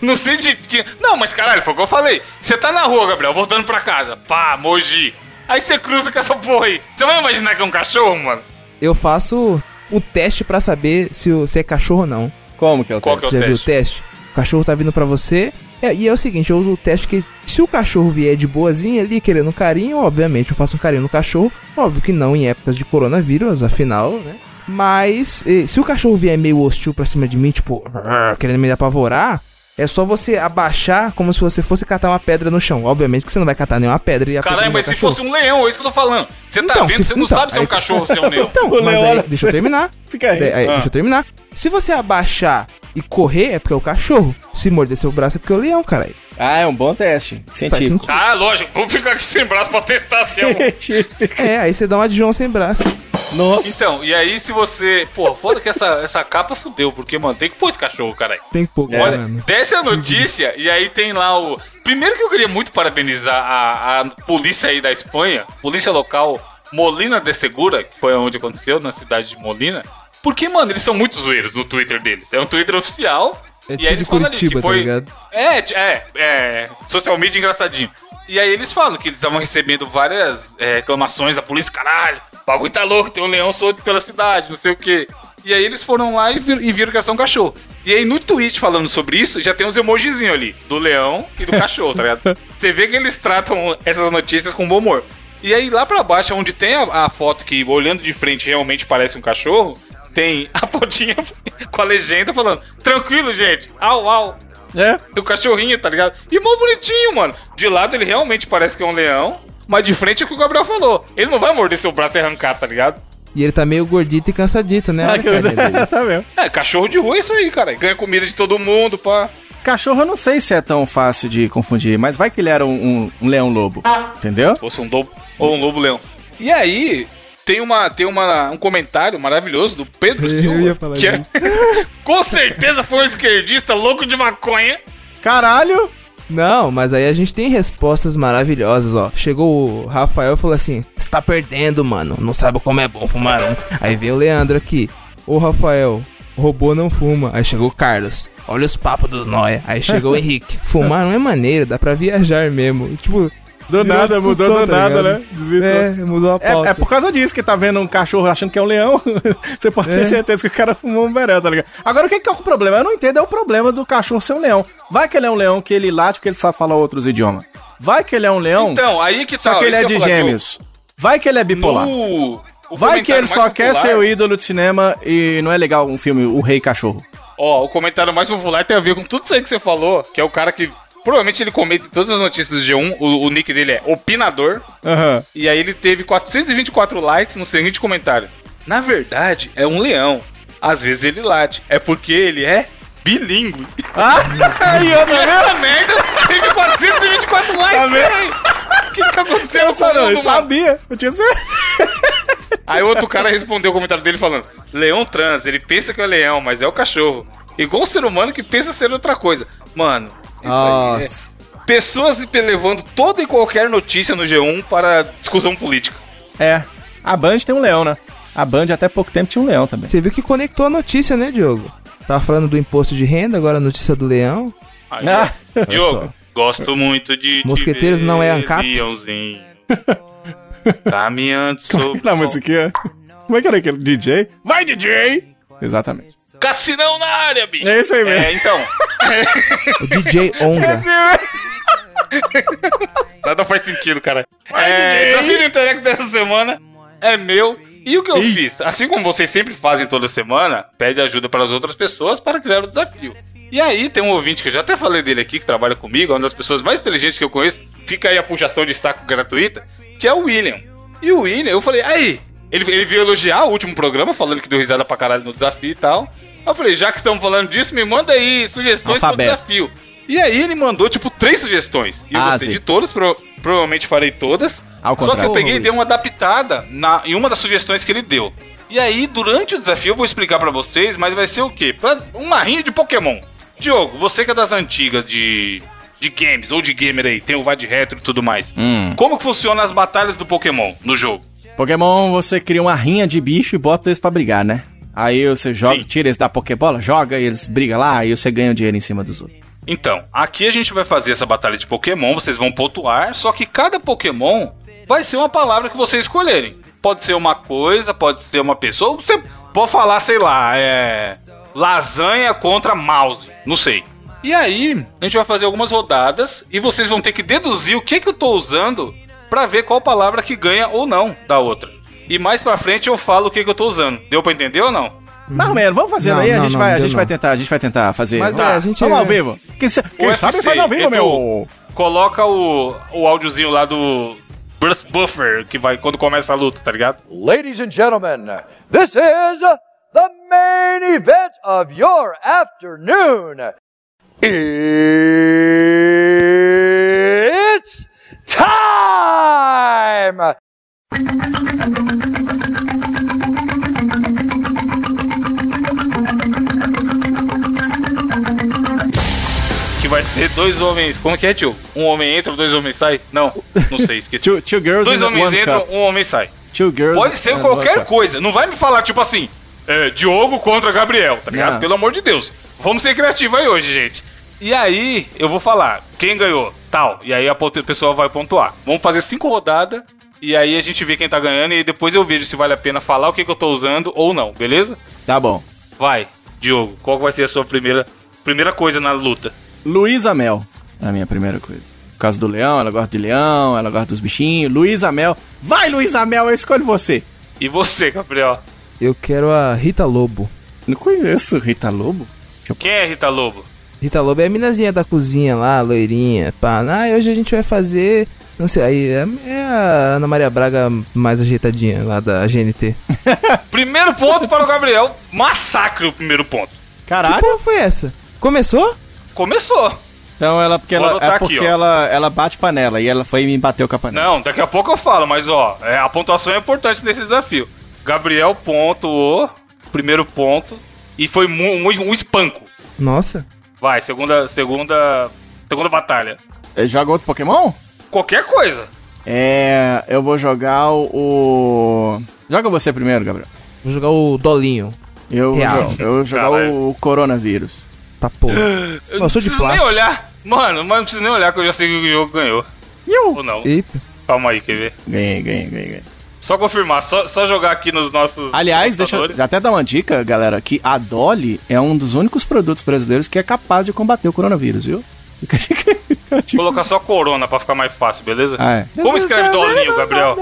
Não sei de que. Não, mas caralho, foi o que eu falei. Você tá na rua, Gabriel, voltando pra casa. Pá, Moji. Aí você cruza com essa porra aí. Você vai imaginar que é um cachorro, mano? Eu faço o teste pra saber se, o- se é cachorro ou não. Como que é o Qual teste? que é o Já viu o teste? teste? O cachorro tá vindo pra você. É, e é o seguinte, eu uso o teste que se o cachorro vier de boazinha ali, querendo carinho, obviamente eu faço um carinho no cachorro. Óbvio que não em épocas de coronavírus, afinal, né? Mas eh, se o cachorro vier meio hostil pra cima de mim, tipo, querendo me apavorar, é só você abaixar como se você fosse catar uma pedra no chão. Obviamente que você não vai catar nenhuma pedra e apertar Caralho, no mas se cachorro. fosse um leão, é isso que eu tô falando. Você tá Então, vendo, se- você não então, sabe se é um cachorro ou se é um leão. Então, mas aí, olha, deixa eu terminar. Fica aí. É, aí, Ah. Deixa eu terminar. Se você abaixar e correr, é porque é o cachorro. Se morder seu braço, é porque é o leão, caralho. Ah, é um bom teste. Científico. sentido. Ah, lógico, vamos ficar aqui sem braço pra testar se é um. É, aí você dá uma de João sem braço. Nossa. Então, e aí se você. Pô, foda que essa, essa capa fudeu, porque, mano, tem que pôr esse cachorro, caralho. Tem que pôr, É, Olha, mano. desce a notícia e aí tem lá o. Primeiro que eu queria muito parabenizar a, a polícia aí da Espanha, polícia local Molina de Segura, que foi onde aconteceu, na cidade de Molina. Porque, mano, eles são muito zoeiros no Twitter deles. É um Twitter oficial. É e tipo aí eles falam ali Curitiba, que tá foi. ligado? É, é, é. Social media engraçadinho. E aí eles falam que eles estavam recebendo várias é, reclamações da polícia, caralho, o bagulho tá louco, tem um leão solto pela cidade, não sei o quê. E aí eles foram lá e, vir- e viram que era só um cachorro. E aí no tweet falando sobre isso, já tem uns emojizinhos ali, do leão e do cachorro, tá ligado? Você vê que eles tratam essas notícias com bom humor. E aí lá pra baixo, onde tem a, a foto que olhando de frente realmente parece um cachorro, tem a fotinha com a legenda falando, tranquilo, gente, au, au. É. O cachorrinho, tá ligado? E mó bonitinho, mano. De lado ele realmente parece que é um leão, mas de frente é o que o Gabriel falou. Ele não vai morder seu braço e arrancar, tá ligado? E ele tá meio gordito e cansadito, né? Olha a carinha dele. tá mesmo. É, cachorro de rua é isso aí, cara. Ganha comida de todo mundo, pá. Cachorro eu não sei se é tão fácil de confundir, mas vai que ele era um, um- um leão lobo. Entendeu? Se fosse um lobo ou um lobo-leão. E aí, tem, uma, tem uma, um comentário maravilhoso do Pedro Eu Silva. ia falar que é- com certeza foi um esquerdista louco de maconha. Caralho! Não, mas aí a gente tem respostas maravilhosas, ó. Chegou o Rafael e falou assim: Você tá perdendo, mano. Não sabe como é bom fumar um. Aí veio o Leandro aqui. Ô Rafael, robô não fuma. Aí chegou o Carlos. Olha os papos dos nóia. Aí chegou o Henrique. Fumar não é maneiro, dá pra viajar mesmo. Tipo, Do virou nada, mudou do tá nada, ligado? né? É, mudou a pauta. É, é por causa disso que tá vendo um cachorro achando que é um leão. Você pode ter É. certeza que o cara fumou um beré, tá ligado? Agora, o que, que é o problema? Eu não entendo, é o problema do cachorro ser um leão. Vai que ele é um leão que ele late porque ele sabe falar outros idiomas. Vai que ele é um leão, Então, aí que tá. só que ele isso é de gêmeos. Vai que ele é bipolar. No... o Vai que ele só quer popular- ser o ídolo de cinema e não é legal um filme O Rei Cachorro. Ó, o comentário mais popular tem a ver com tudo isso aí que você falou, que é o cara que. Provavelmente ele comenta em todas as notícias do G1, o, o nick dele é Opinador, Aham. e aí ele teve 424 likes no seguinte comentário. Na verdade, é um leão. Às vezes ele late. É porque ele é bilíngue. Ah, e outra E vez? essa merda teve 424 likes, Tá. O que tá acontecendo com Essa o mundo, eu sabia. Eu tinha certeza. Aí outro cara respondeu o comentário dele falando: Leão trans, ele pensa que é leão, mas é o cachorro. Igual um ser humano que pensa ser outra coisa. Mano, isso aí é... Nossa. Pessoas levando toda e qualquer notícia no G1 para discussão política. É, a Band tem um leão, né? A Band até pouco tempo tinha um leão também. Você viu que conectou a notícia, né, Diogo? Tava falando do imposto de renda, agora a notícia do leão. Aí, Ah, Diogo, gosto muito de. te Mosqueteiros não é ANCAP? Leãozinho. Caminhando sobre. Na musiquinha. Como é que era aquele DJ? Vai, DJ! Exatamente. Cassinão na área, bicho. É isso aí mesmo. É, então. O DJ Onga. Nada faz sentido, cara. Vai, é, DJ. desafio do Interact dessa semana é meu. E o que eu fiz? Assim como vocês sempre fazem toda semana, pede ajuda para as outras pessoas para criar o desafio. E aí tem um ouvinte que eu já até falei dele aqui, que trabalha comigo, é uma das pessoas mais inteligentes que eu conheço. Fica aí a puxação de saco gratuita, que é o William. E o William, eu falei, aí, ele, ele veio elogiar o último programa, falando que deu risada pra caralho no desafio e tal. Eu falei, já que estamos falando disso, me manda aí sugestões pro Alfabeto. desafio. E aí ele mandou, tipo, três sugestões. E eu Ah, gostei sim. de todas, pro- provavelmente farei todas. Ao Só que eu peguei e dei uma adaptada na, em uma das sugestões que ele deu. E aí, durante o desafio, eu vou explicar pra vocês, mas vai ser o quê? Pra uma rinha de Pokémon. Diogo, você que é das antigas de, de games, ou de gamer aí, tem o Vai de Retro e tudo mais. Hum. Como que funciona as batalhas do Pokémon no jogo? Pokémon, você cria uma rinha de bicho e bota eles pra brigar, né? Aí você joga, Sim. tira eles da Pokébola, joga e eles brigam lá e você ganha o dinheiro em cima dos outros. Então, aqui a gente vai fazer essa batalha de Pokémon, vocês vão pontuar, só que cada Pokémon vai ser uma palavra que vocês escolherem. Pode ser uma coisa, pode ser uma pessoa, você pode falar, sei lá, é. Lasanha contra mouse, não sei. E aí, a gente vai fazer algumas rodadas e vocês vão ter que deduzir o que, que eu tô usando pra ver qual palavra que ganha ou não da outra. E mais pra frente eu falo o que, que eu tô usando. Deu pra entender ou não? Mais ou menos, vamos fazendo Não, aí, a não, gente, não, vai, a gente vai não. tentar, a gente vai tentar fazer. Mas vamos, é, a gente vamos é- ao vivo. Quem, quem UFC, sabe faz ao vivo, Edu, meu. Coloca o, o áudiozinho lá do Burst Buffer, que vai quando começa a luta, tá ligado? Ladies and gentlemen, this is the main event of your afternoon. It's time! Que vai ser dois homens. Como que é, tio? Um homem entra, dois homens saem? Não, não sei, esqueci. Two, two girls dois homens entram, um homem sai. Two girls Pode ser qualquer coisa. Não vai me falar, tipo assim, é, Diogo contra Gabriel, tá ligado? Não. Pelo amor de Deus. Vamos ser criativos aí hoje, gente. E aí, eu vou falar, quem ganhou? Tal. E aí a pessoa vai pontuar. Vamos fazer cinco rodadas. E aí a gente vê quem tá ganhando. E depois eu vejo se vale a pena falar o que, que eu tô usando ou não, beleza? Tá bom. Vai, Diogo, qual vai ser a sua primeira, primeira coisa na luta? Luísa Mel. É a minha primeira coisa. Por causa do leão, ela gosta de leão, ela gosta dos bichinhos. Luísa Mel. Vai, Luísa Mel, eu escolho você. E você, Gabriel? Eu quero a Rita Lobo. Não conheço Rita Lobo. Quem é Rita Lobo? Rita Lobo é a minazinha da cozinha lá, loirinha. Pá. Ah, hoje a gente vai fazer. Não sei, aí é, é a Ana Maria Braga mais ajeitadinha lá da GNT. Primeiro ponto para o Gabriel. Massacre o primeiro ponto. Que Caralho. porra foi essa? Começou? Começou. Então ela, porque Vou ela, é aqui, porque ó. ela, ela bate panela e ela foi e me bateu com a panela. Não, daqui a pouco eu falo, mas ó, é, a pontuação é importante nesse desafio. Gabriel pontuou, primeiro ponto, e foi um, um espanco. Nossa. Vai, segunda, segunda, segunda batalha. Joga outro Pokémon? Qualquer coisa. É. Eu vou jogar o. Joga você primeiro, Gabriel. Vou jogar o Dolinho. Eu, Real. eu vou jogar Caralho. o coronavírus. Tá porra. Eu Eu sou de não preciso plástico. nem olhar. Mano, mas não preciso nem olhar que eu já sei que o jogo ganhou. Ou não. Eita. Calma aí, quer ver? Ganhei, ganhei, ganhei. ganhei. Só confirmar, só, só jogar aqui nos nossos. Aliás, deixa eu até dar uma dica, galera, que a Dolly é um dos únicos produtos brasileiros que é capaz de combater o coronavírus, viu? Fica dica. Colocar só Corona pra ficar mais fácil, beleza? Ah, é. Como escreve Dolinho, Gabriel?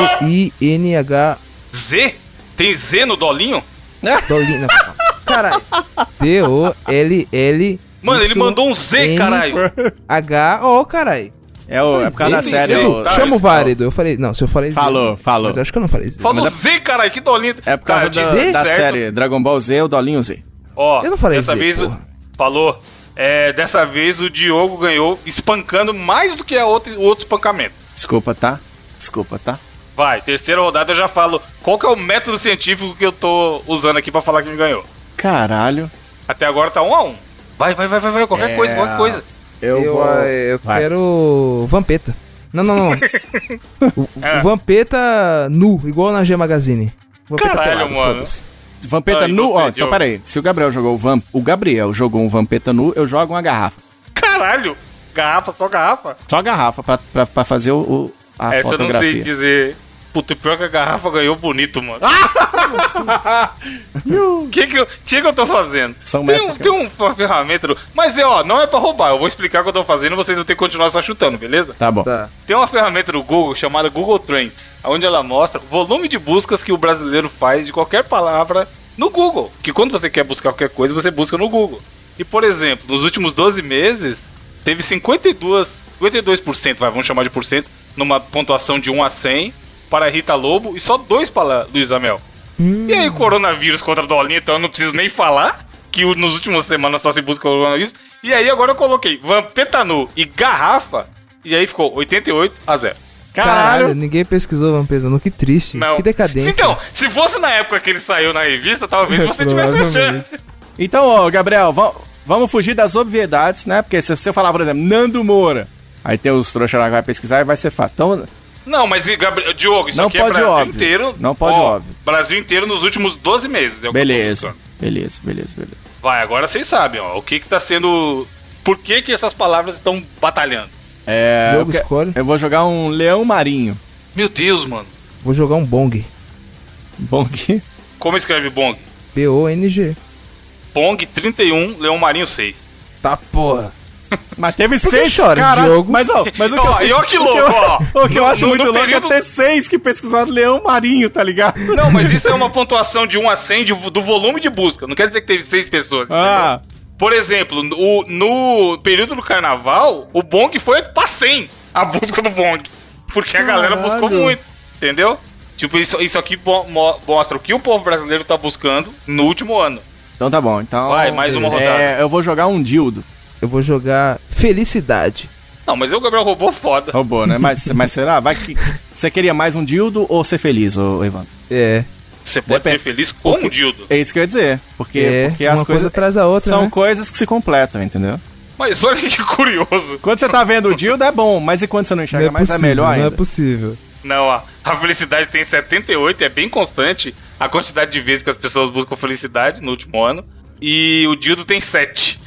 D-O-L-L-Y-Z-I-N-H. Z? Tem Z no Dolinho? Dolinho. Caralho. D-O-L-L. Mano, ele mandou um Z, caralho. H-O, caralho. É, o, é por causa da série. sim. o- Tá, Chama o isso, válido. Eu falei. Não, se eu falei Z. Falou, falou. Mas eu acho que eu não falei Z. Falou Mas Z, caralho, que Dolinho. É por causa Tá, da, Z, da série Dragon Ball Z, o Dolinho Z. Ó, Eu não falei dessa Z, vez, porra. falou. É, dessa vez o Diogo ganhou espancando mais do que a outra, o outro espancamento. Desculpa, tá? Desculpa, tá? Vai, terceira rodada eu já falo qual que é o método científico que eu tô usando aqui pra falar quem ganhou. Caralho. Até agora tá um a um. Vai, vai, vai, vai, vai, qualquer É, coisa, qualquer coisa. Eu, Eu, vou... eu quero. Vampeta. Não, não, não. o, É. Vampeta nu, igual na G Magazine. Vampeta Caralho, mano. Vampeta Ah, nu, ó, então peraí. Se o Gabriel jogou o Vamp, o Gabriel jogou um Vampeta nu, eu jogo uma garrafa. Caralho, garrafa, só garrafa. Só garrafa pra, pra, pra fazer o, o- a Essa eu não fotografia. sei dizer. Puta, pior que a garrafa ganhou bonito, mano. O que que, eu- que que eu tô fazendo? São tem, um, tem um- uma ferramenta. do- Mas é, ó, não é pra roubar. Eu vou explicar o que eu tô fazendo vocês vão ter que continuar só chutando, beleza? Tá bom. Tá. Tem uma ferramenta do Google chamada Google Trends, onde ela mostra o volume de buscas que o brasileiro faz de qualquer palavra no Google. Que quando você quer buscar qualquer coisa, você busca no Google. E, por exemplo, nos últimos 12 meses, teve 52, 52%, vai, vamos chamar de por cento, numa pontuação de 1 a 100 para Rita Lobo e só dois para Luiz Amel. E aí, coronavírus contra Dolinho, então eu não preciso nem falar que nos últimas semanas só se busca coronavírus. E aí agora eu coloquei Vampeta nu e Garrafa, e aí ficou 88 a 0. Caralho, ninguém pesquisou Vampeta nu. Que triste. Não. Que decadência. Então, se fosse na época que ele saiu na revista, talvez você tivesse a chance. Então, ó, Gabriel, va- vamos fugir das obviedades, né? Porque se você falar, por exemplo, Nando Moura, aí tem os trouxas lá que vai pesquisar e vai ser fácil. Então, Não, mas e, Gabriel, Diogo, isso Não aqui pode é Brasil óbvio. inteiro. Não pode Ó, óbvio. Brasil inteiro nos últimos 12 meses. É beleza. Beleza, beleza, beleza. Vai, agora vocês sabem, ó, o que que tá sendo... Por que que essas palavras estão batalhando? É, Jogo eu, que- escolhe. eu vou jogar um leão marinho. Meu Deus, mano. Vou jogar um Bong. Aqui. Como escreve Bong? B-O-N-G. Bong 31, Leão Marinho 6. Tá porra. Mas teve Por que seis. choras, cara, Diogo? Mas, ó, mas o que Ó, eu, e ó que o louco, eu- ó. O que eu acho no- muito no louco período- é ter seis que pesquisaram leão marinho, tá ligado? Não, mas isso é uma pontuação de 1 a 100 de- do volume de busca. Não quer dizer que teve 6 pessoas. Ah, entendeu? Por exemplo, o- no período do carnaval, o Bong foi pra 100 a busca do Bong. Porque a galera Caralho. buscou muito. Entendeu? Tipo, isso, isso aqui mo- mo- mostra o que o povo brasileiro tá buscando no último ano. então tá bom. Então, Vai, mais uma rodada. É, eu vou jogar um dildo. Eu vou jogar Felicidade. Não, mas o Gabriel roubou foda. Roubou, né? Mas, mas será? Vai que. Você queria mais um dildo ou ser feliz, ô Evandro? É. Você pode Depende. ser feliz com o dildo. É isso que eu ia dizer. Porque, É, porque uma as coisa coisas atrás da outra, são né? coisas que se completam, entendeu? Mas olha que curioso. Quando você tá vendo o dildo é bom, mas e quando você não enxerga Não é mais possível, é melhor não ainda. é possível. Não, ó, a felicidade tem 78, é bem constante a quantidade de vezes que as pessoas buscam felicidade no último ano. E o dildo tem 7.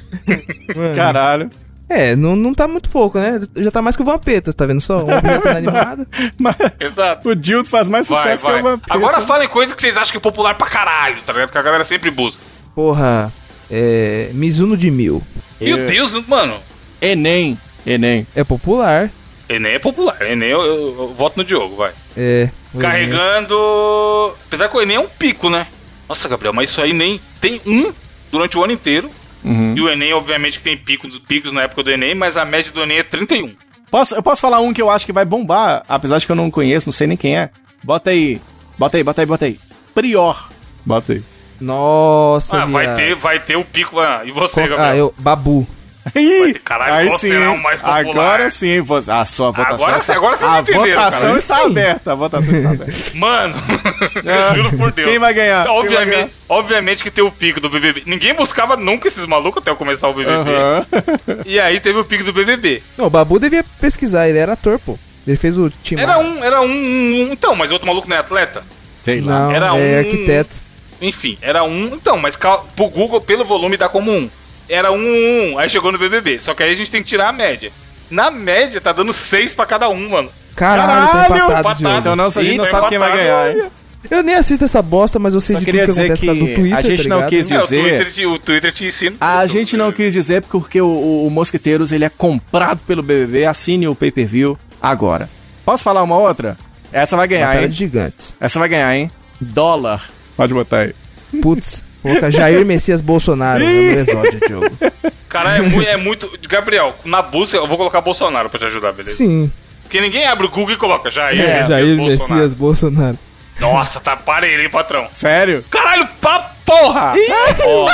Mano. Caralho. É, não, não tá muito pouco, né? Já tá mais que o Vampeta, tá vendo só? Um objeto inanimado. Mas Exato. o dildo faz mais Vai, sucesso vai. que o vampiro. Agora falem coisas que vocês acham que é popular pra caralho, tá ligado? Que a galera sempre busca. Porra, é. Mizuno de mil. Meu Eu- Deus, mano. Enem. Enem. É popular. Enem é popular. Enem eu, eu- eu voto no Diogo, vai. É. o Carregando. Apesar que o Enem é um pico, né? Nossa, Gabriel, mas isso aí nem tem um durante o ano inteiro. Uhum. E o Enem, obviamente, que tem pico, picos na época do Enem, mas a média do Enem é 31. Posso, eu posso falar um que eu acho que vai bombar, apesar de que eu não conheço, não sei nem quem é. Bota aí. Bota aí, bota aí, bota aí. Prior. Bota aí. Nossa, Ah, vai ter, vai ter o pico. Ah, e você, Qual- Gabriel? Ah, eu. Babu. Caralho, qual será o mais popular? Agora sim, você- a sua votação. Agora está- sim, agora vocês a entenderam, votação cara. está Sim. aberta. A votação está aberta. Mano, eu juro por Deus. quem vai ganhar? Então, Quem vai ganhar? obviamente, obviamente que tem o pico do BBB. Ninguém buscava nunca esses malucos até eu começar o BBB. Aham. E aí teve o pico do BBB. Não, o Babu devia pesquisar, ele era ator, pô. Ele fez o time. Era um, era um, um- Então, mas o outro maluco não é atleta? Sei lá. Não, Era é um- arquiteto. Enfim, era um. Então, mas cal- pro Google, pelo volume, dá como um. Era um, um, um, aí chegou no BBB. Só que aí a gente tem que tirar a média. Na média, tá dando seis pra cada um, mano. Caralho, tá Caralho, empatado, empatado. Diogo. Então não, a gente não sabe quem vai ganhar, hein? Eu nem assisto essa bosta, mas eu sei Só de tudo queria que dizer acontece que por causa do Twitter, a gente tá não quis É, o dizer- Twitter, te, o Twitter te ensina. A tudo. gente não quis dizer porque o, o, o Mosqueteiros ele é comprado pelo BBB. Assine o pay-per-view agora. Posso falar uma outra? Essa vai ganhar, Batalha hein? de gigantes. Essa vai ganhar, hein? Dólar. Pode botar aí. Putz, colocar Jair Messias Bolsonaro no meu exódio, Diogo. Cara, é, mui- é muito. Gabriel, na busca, eu vou colocar Bolsonaro pra te ajudar, beleza? Sim. Porque ninguém abre o Google e coloca Jair, É, Messias Jair Bolsonaro. Messias Bolsonaro. Nossa, tá parei, hein, patrão? Sério? Caralho, pra porra! Ó,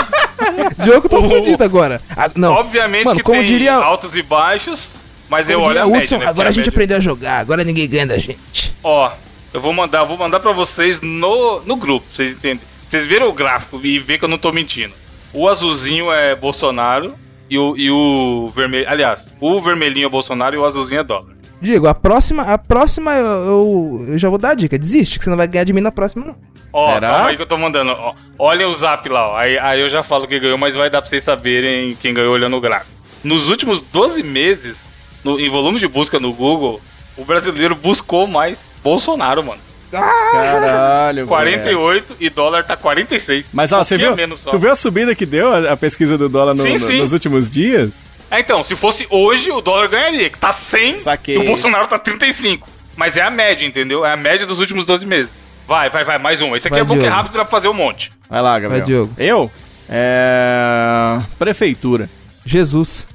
Diogo, tô fudido agora. Ah, não. obviamente Mano, que como tem diria- altos e baixos, mas Como eu olho a média, Hudson, né? agora a gente média- aprendeu a jogar, agora ninguém ganha da gente. Ó, eu vou mandar, vou mandar pra vocês no, no grupo, pra vocês entendem. Vocês viram o gráfico e ver que eu não tô mentindo. O azulzinho é Bolsonaro e o, e o vermelho. Aliás, o vermelhinho é Bolsonaro e o azulzinho é dólar. Diego, a próxima, a próxima eu, eu, eu já vou dar a dica. Desiste, que você não vai ganhar de mim na próxima, não. Ó, Será? calma aí que eu tô mandando. Ó, olhem o zap lá, ó. Aí, aí eu já falo quem ganhou, mas vai dar pra vocês saberem quem ganhou olhando o gráfico. Nos últimos 12 meses, no- em volume de busca no Google, o brasileiro buscou mais Bolsonaro, mano. Caralho, velho. 48 e dólar tá 46. Mas ó, você viu? menos só. Tu viu a subida que deu a, a pesquisa do dólar no- Sim, no- sim. nos últimos dias? É, então, se fosse hoje, o dólar ganharia, que tá 100 Saquei. e o Bolsonaro tá 35. Mas é a média, entendeu? É a média dos últimos 12 meses. Vai, vai, vai, mais um. Esse aqui Vai, é bom que é Diogo. rápido dá pra fazer um monte. Vai lá, Gabriel. Vai, Diogo. Eu? É... Prefeitura. Jesus.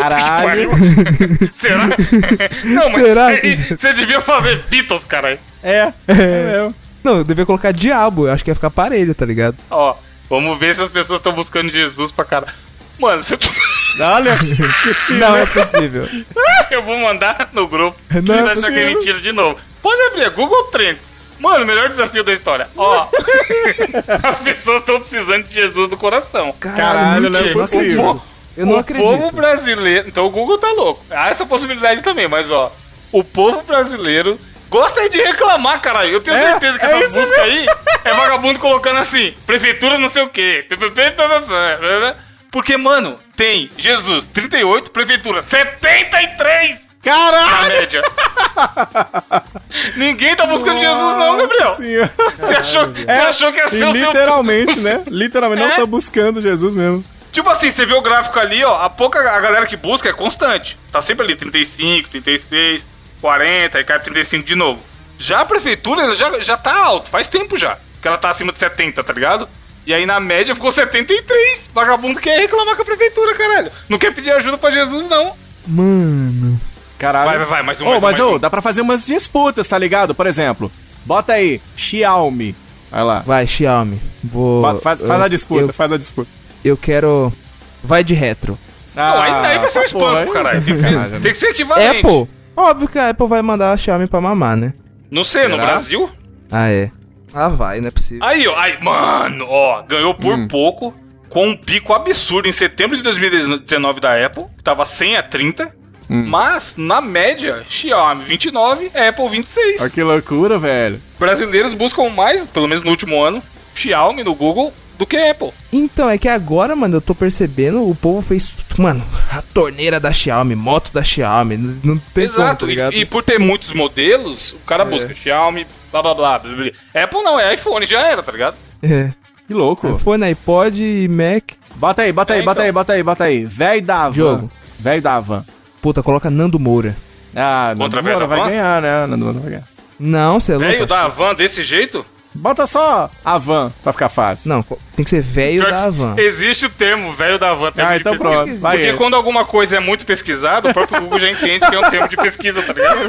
Caralho. Será? Não, mas Será você, que- você devia fazer Beatles, caralho. É. É mesmo. Não, eu devia colocar diabo, eu acho que ia ficar parelho, tá ligado? Ó, vamos ver se as pessoas estão buscando Jesus pra caralho. Mano, se eu, Olha, sim, Não né? é possível. eu vou mandar no grupo. Não Não é é achar que é possível. mentira de novo. Pode abrir, é Google Trends. Mano, melhor desafio da história. Ó, as pessoas estão precisando de Jesus do coração. Caralho, não é possível. Eu não o acredito. povo brasileiro. Então o Google tá louco. Há essa possibilidade também, mas ó. O povo brasileiro gosta de reclamar, caralho. Eu tenho É, certeza que é essa busca aí é vagabundo colocando assim: prefeitura não sei o quê. Porque, mano, tem Jesus 38, prefeitura 73 na Caralho! média. Ninguém tá buscando Jesus, não, Gabriel. Senhora. Você achou, você achou que ia E ser o seu. literalmente, né? Literalmente, não É? tá buscando Jesus mesmo. Tipo assim, você vê o gráfico ali, ó, a pouca a galera que busca é constante. Tá sempre ali 35, 36, 40, aí cai pra 35 de novo. Já a prefeitura ela já, já tá alto, faz tempo já. Que ela tá acima de 70, tá ligado? E aí na média ficou 73. Vagabundo quer reclamar com a prefeitura, caralho. Não quer pedir ajuda pra Jesus, não. Mano. Caralho. Vai, vai, vai, mais um, Ô, mais um, mas mais ô, um. dá pra fazer umas disputas, tá ligado? Por exemplo, bota aí, Xiaomi. Vai lá. Vai, Xiaomi. Vou. Fa- faz, faz eu- a disputa, Eu, faz a disputa. Eu quero. Vai de retro. Não, aí, aí vai ser um aí- caralho. Tem que, ser, Sacanagem, tem que ser equivalente. Apple! Óbvio que a Apple vai mandar a Xiaomi pra mamar, né? Não sei, no Será? Brasil? Ah, é. Ah, vai, não é possível. Aí, ó, aí, mano, ó, ganhou por Hum. pouco, com um pico absurdo em setembro de 2019 da Apple, que tava 100 a 30. Hum. Mas, na média, Xiaomi 29, Apple 26. Olha que loucura, velho. Brasileiros buscam mais, pelo menos no último ano, Xiaomi no Google do que Apple. Então, é que agora, mano, eu tô percebendo, o povo fez, mano, a torneira da Xiaomi, moto da Xiaomi, não, não tem como, tá Exato, ligado? e, e por ter muitos modelos, o cara busca Xiaomi, blá blá blá, blá, blá. Apple não, é iPhone, já era, tá ligado? É. Que louco. iPhone, iPod e Mac. Bota aí, bota aí, É, bota então. aí, bota aí, bota aí. Velho da van. Jogo. Velho da van. Puta, coloca Nando Moura. Ah, Contra Nando Moura vai ganhar, né? Nando Moura vai ganhar. Não, você é louco. Velho da van desse jeito? Bota só a van pra ficar fácil. Não, tem que ser velho da van. Existe o termo velho da van. Ah, então pesquisa. pronto. Vai Porque ele. quando alguma coisa é muito pesquisada, o próprio Google já entende que é um termo de pesquisa, tá ligado?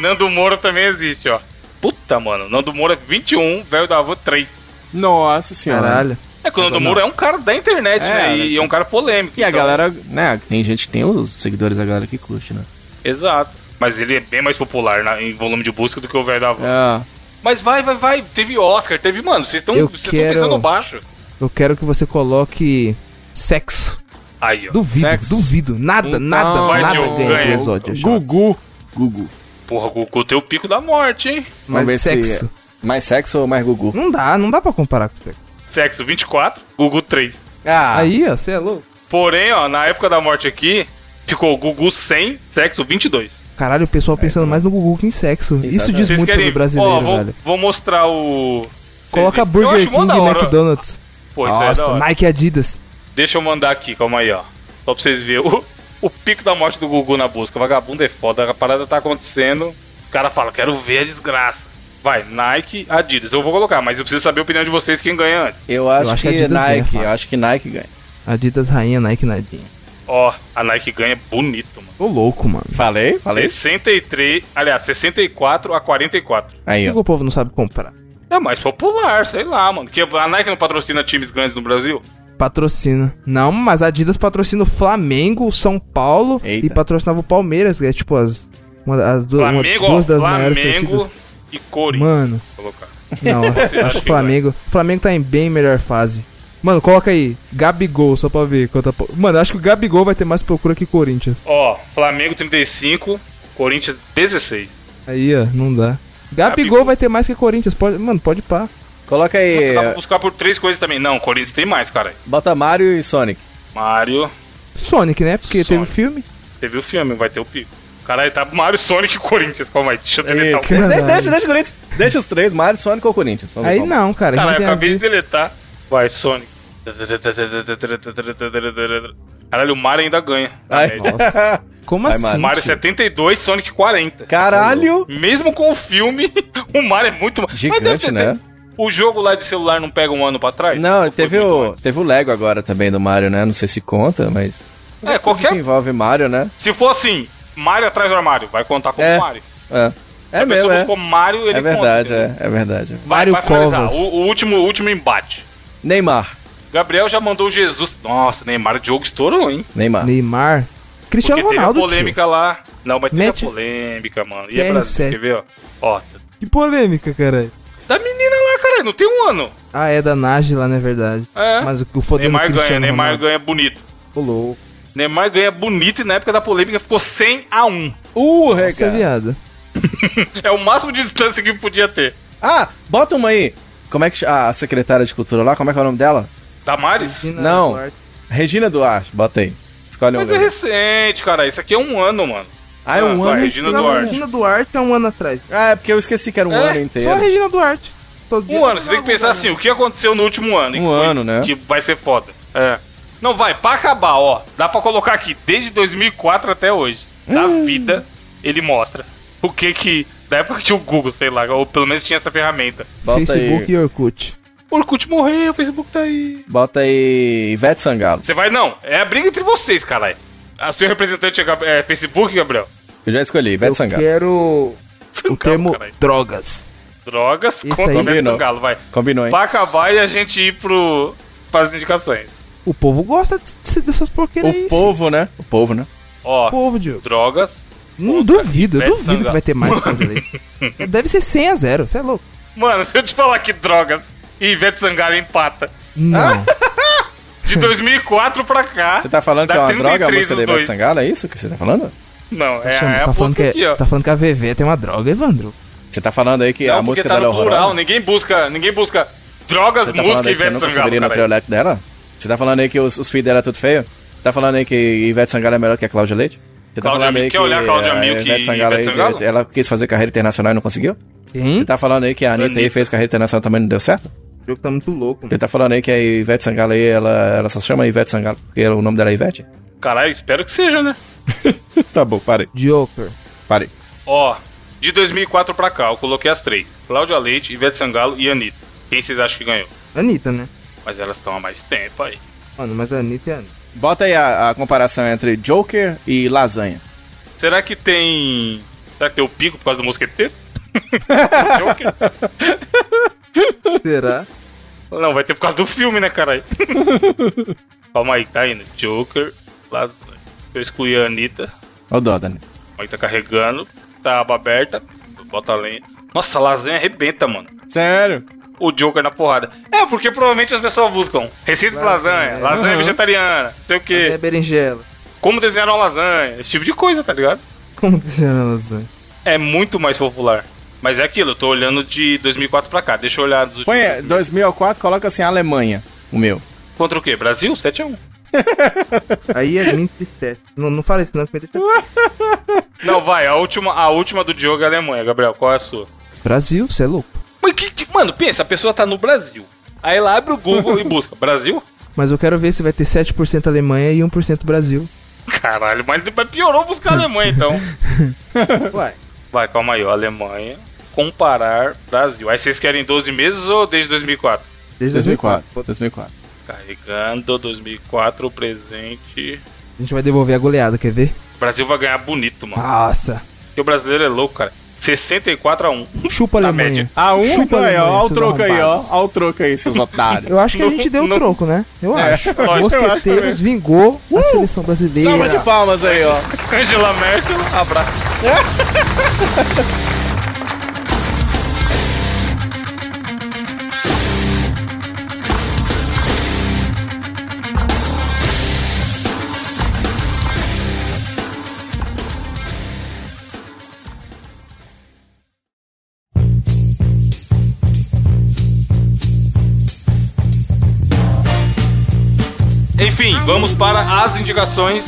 Nando Moura também existe, ó. Puta, mano. Nando Moura 21, velho da van 3. Nossa senhora. Caralho. É que o Nando Moura é um cara da internet, É, né? E, é um cara polêmico. E a então- galera, né? Tem gente que tem os seguidores da galera que curte, né? Exato. Mas ele é bem mais popular na- em volume de busca do que o velho da van. É. Mas vai, vai, vai. Teve Oscar, teve. Mano, vocês estão Eu vocês estão quero- pensando baixo. Eu quero que você coloque sexo. Aí, ó. Duvido, Sexo. duvido. Nada, Então, nada, vai, nada Diogo, ganha Exódio. Gugu. Gugu. Porra, Goku tem o pico da morte, hein? Mas ver se- sexo. Mais sexo ou mais Gugu? Não dá, não dá pra comparar com sexo. Sexo 24, Gugu 3. Ah, Aí, ó, você é louco. Porém, ó, na época da morte aqui, ficou Gugu 100, sexo 22. Caralho, o pessoal pensando mais no Gugu que em sexo. Isso diz Vocês muito querem. sobre o brasileiro, ó, vou, velho. vou mostrar o. Coloca Vocês- eu Burger King e. McDonald's. Pô, isso aí é Nossa, hora. Nike Adidas. Deixa eu mandar aqui, calma aí, ó. Só pra vocês verem o, o pico da morte do Gugu na busca. Vagabundo é foda, a parada tá acontecendo. O cara fala, quero ver a desgraça. Vai, Nike, Adidas. Eu vou colocar, mas eu preciso saber a opinião de vocês quem ganha antes. eu acho, acho que que, Adidas ganha Nike. Eu acho que Nike ganha. Adidas rainha, Nike nadinha. Ó, a Nike ganha bonito, mano. Ô louco, mano. Falei? Falei? 63, aliás, 64 a 44. Por Aí, que, ó. que o povo não sabe comprar? É mais popular, sei lá, mano. Que a Nike não patrocina times grandes no Brasil? Patrocina. Não, mas a Adidas patrocina o Flamengo, o São Paulo Eita. e patrocinava o Palmeiras, que é tipo as, uma, as duas, uma- Flamengo, duas ó, das maiores Flamengo torcidas. e Corinthians. Mano, não, acho acham que o? Flamengo. O Flamengo tá em bem melhor fase. Mano, coloca aí, Gabigol, só pra ver quanta. Mano, eu acho que o Gabigol vai ter mais procura que Corinthians. Ó, Flamengo 35, Corinthians 16. Aí, ó, não dá. Gabigol, Gabigol. vai ter mais que Corinthians, pode, mano, pode pá. Coloca aí. Você dá pra buscar por três coisas também. Não, Corinthians tem mais, cara. Bota Mario e Sonic. Mario, Sonic, né? Porque teve o Sonic. filme. teve o filme, vai ter o pico. Caralho, tá Mario, Sonic e Corinthians. Calma aí, deixa eu deletar Isso. o Deixa, deixa o Corinthians. Deixa os três, Mario, Sonic ou Corinthians. Vamos Aí qual. não, cara. Caralho, eu acabei de deletar. Vai, Sonic. Caralho, o Mario ainda ganha. Ai. Nossa. Como assim? Mario. Mario tio? 72, Sonic 40. Caralho! Mesmo com o filme, o Mario é muito... Mas deve Gigante, ter- né? O jogo lá de celular não pega um ano pra trás? Não, teve o, teve o Lego agora também do Mario, né? Não sei se conta, mas. É, Que qualquer... envolve Mario, né? Se for assim, Mario atrás do armário, vai contar como É. Mario. É. É Se a mesmo, pessoa é. buscou Mario, ele É verdade, conta. é, é verdade. Vai, Mário vai finalizar. Covas. O, o último, o último embate. Neymar. Gabriel já mandou Jesus. Nossa, Neymar, o jogo estourou, hein? Neymar. Neymar. Cristiano Porque Ronaldo, teve a polêmica lá. Não, mas teve Mete- a polêmica, mano. E Que é Brasil, R7. quer ver, ó? Ó, tio. Que polêmica, caralho. da menina lá, cara, não tem um ano. Ah, é da Nájila, não é verdade. É. Mas o fodendo Neymar ganha, Cristiano Neymar Ronaldo. ganha bonito. Louco. Neymar ganha bonito e na época da polêmica ficou 100 a 1. Uh, Nossa, rega. viado. É o máximo de distância que podia ter. Ah, bota uma aí. Como é que a secretária de cultura lá, como é que é o nome dela? Damares? Regina Não. Duarte. Regina Duarte, bota aí. Escolhe Mas um. é recente, cara. Isso aqui é um ano, mano. Ah, é um vai, ano. Regina Duarte. Regina Duarte é um ano atrás. Ah, é porque eu esqueci que era um É, ano inteiro. Só a Regina Duarte. Todo dia Um ano, você tem que pensar assim, o que aconteceu no último ano? Um que foi- ano, né? Que vai ser foda. É. Não, vai, pra acabar, ó. Dá pra colocar aqui, desde 2004 até hoje. Da Hum. vida, ele mostra. O que que... Da época que tinha o Google, sei lá, ou pelo menos tinha essa ferramenta. Bota Facebook aí. e Orkut. O Orkut morreu, o Facebook tá aí. Bota aí Ivete Sangalo. Você vai, não. É a briga entre vocês, caralho. A seu representante é, é Facebook, Gabriel? Eu já escolhi, Ivete Eu Sangalo. quero o Sangalo, termo caralho. drogas. Drogas Isso contra aí. o Beto Combinou. Galo, vai. Combinou, hein? Pra acabar e a gente ir pro... Pras indicações. O povo gosta de- de- dessas porqueiras aí. O povo, né? O povo, né? Ó, O povo, Diogo. drogas, Não duvido, eu Ivete duvido que Sangalo. vai ter mais Cláudia Leite. Deve ser 100 a 0, você é louco. Mano, se eu te falar que drogas e Ivete Sangalo empata. Não. De 2004 pra cá. Você tá falando que é uma droga a 33 música da Ivete dois. Sangalo? É isso que você tá falando? Não, é, Chama, é você, a tá falando que, é- aqui, você tá falando que a VV tem uma droga, Evandro. Você tá falando aí que Não, a música tá dela é horrorosa? ninguém busca, ninguém busca drogas, Você tá música e você Ivete não Sangalo, conseguiria no dela? Você tá falando aí que os, os filhos dela é tudo feio? Tá falando aí que Ivete Sangalo é melhor que a Cláudia Leite? Você tá Cláudia falando aí Milk, quer olhar a Cláudia Milk e Ivete Sangalo, Ivete aí, Sangalo? ela quis fazer carreira internacional e não conseguiu? Quem? Você tá falando aí que a Anitta aí Anitta. fez carreira internacional também não deu certo? O jogo tá muito louco. Você tá falando aí que a Ivete Sangalo aí, ela, ela só chama Ivete Sangalo porque o nome dela é Ivete? Caralho, espero que seja, né? tá bom, parei, Joker. parei. Ó, de 2004 pra cá, eu coloquei as três. Cláudia Leite, Ivete Sangalo e Anitta. Quem vocês acham que ganhou? Anitta, né? Mas elas estão há mais tempo aí. Mano, mas a Anitta é a Anitta. Bota aí a, a comparação entre Joker e lasanha. Será que tem... Será que tem o pico por causa do mosqueteiro? Joker? Será? Não, vai ter por causa do filme, né, caralho? Calma aí, tá indo. Joker, lasanha. Eu excluí a Anitta. Ó o dó, Dani. Aí tá carregando. Tá aba aberta. Bota a lenha. Nossa, a lasanha arrebenta, mano. Sério? O Joker na porrada. É, porque provavelmente as pessoas buscam receita de lasanha, lasanha vegetariana, não sei o É que, berinjela. como desenhar uma lasanha, esse tipo de coisa, tá ligado? Como dizer a lasanha? É muito mais popular. Mas é aquilo, eu tô olhando de 2004 pra cá. Deixa eu olhar dos últimos. Põe dois mil. 2004, coloca assim Alemanha, o meu. Contra o quê? Brasil? 7x1. Aí a me entristece. Não, não fala isso não, que me deixa... Não, vai, a última, a última do Diogo é a Alemanha, Gabriel. Qual é a sua? Brasil, você é louco. Mas que, que- mano, pensa, a pessoa tá no Brasil. Aí ela abre o Google e busca. Brasil? Mas eu quero ver se vai ter 7% Alemanha e 1% Brasil. Caralho, mas piorou buscar a Alemanha então. Uai. Vai, calma aí, ó. Alemanha. Comparar Brasil. Aí vocês querem 12 meses ou desde 2004? Desde 2004. 2004. 2004. Carregando 2004, presente. A gente vai devolver a goleada, quer ver? O Brasil vai ganhar bonito, mano. Nossa. Porque o brasileiro é louco, cara. 64 a 1. Chupa a Alemanha. média. A um, Chupa então aí, ó. O troco aí, ó. Ó o troco aí, seus otários. Eu acho que a gente deu o troco, né? Eu eu acho Mosqueteiros vingou a seleção brasileira. Salva de palmas aí, ó. Angela Merkel, abraço. vamos para as indicações.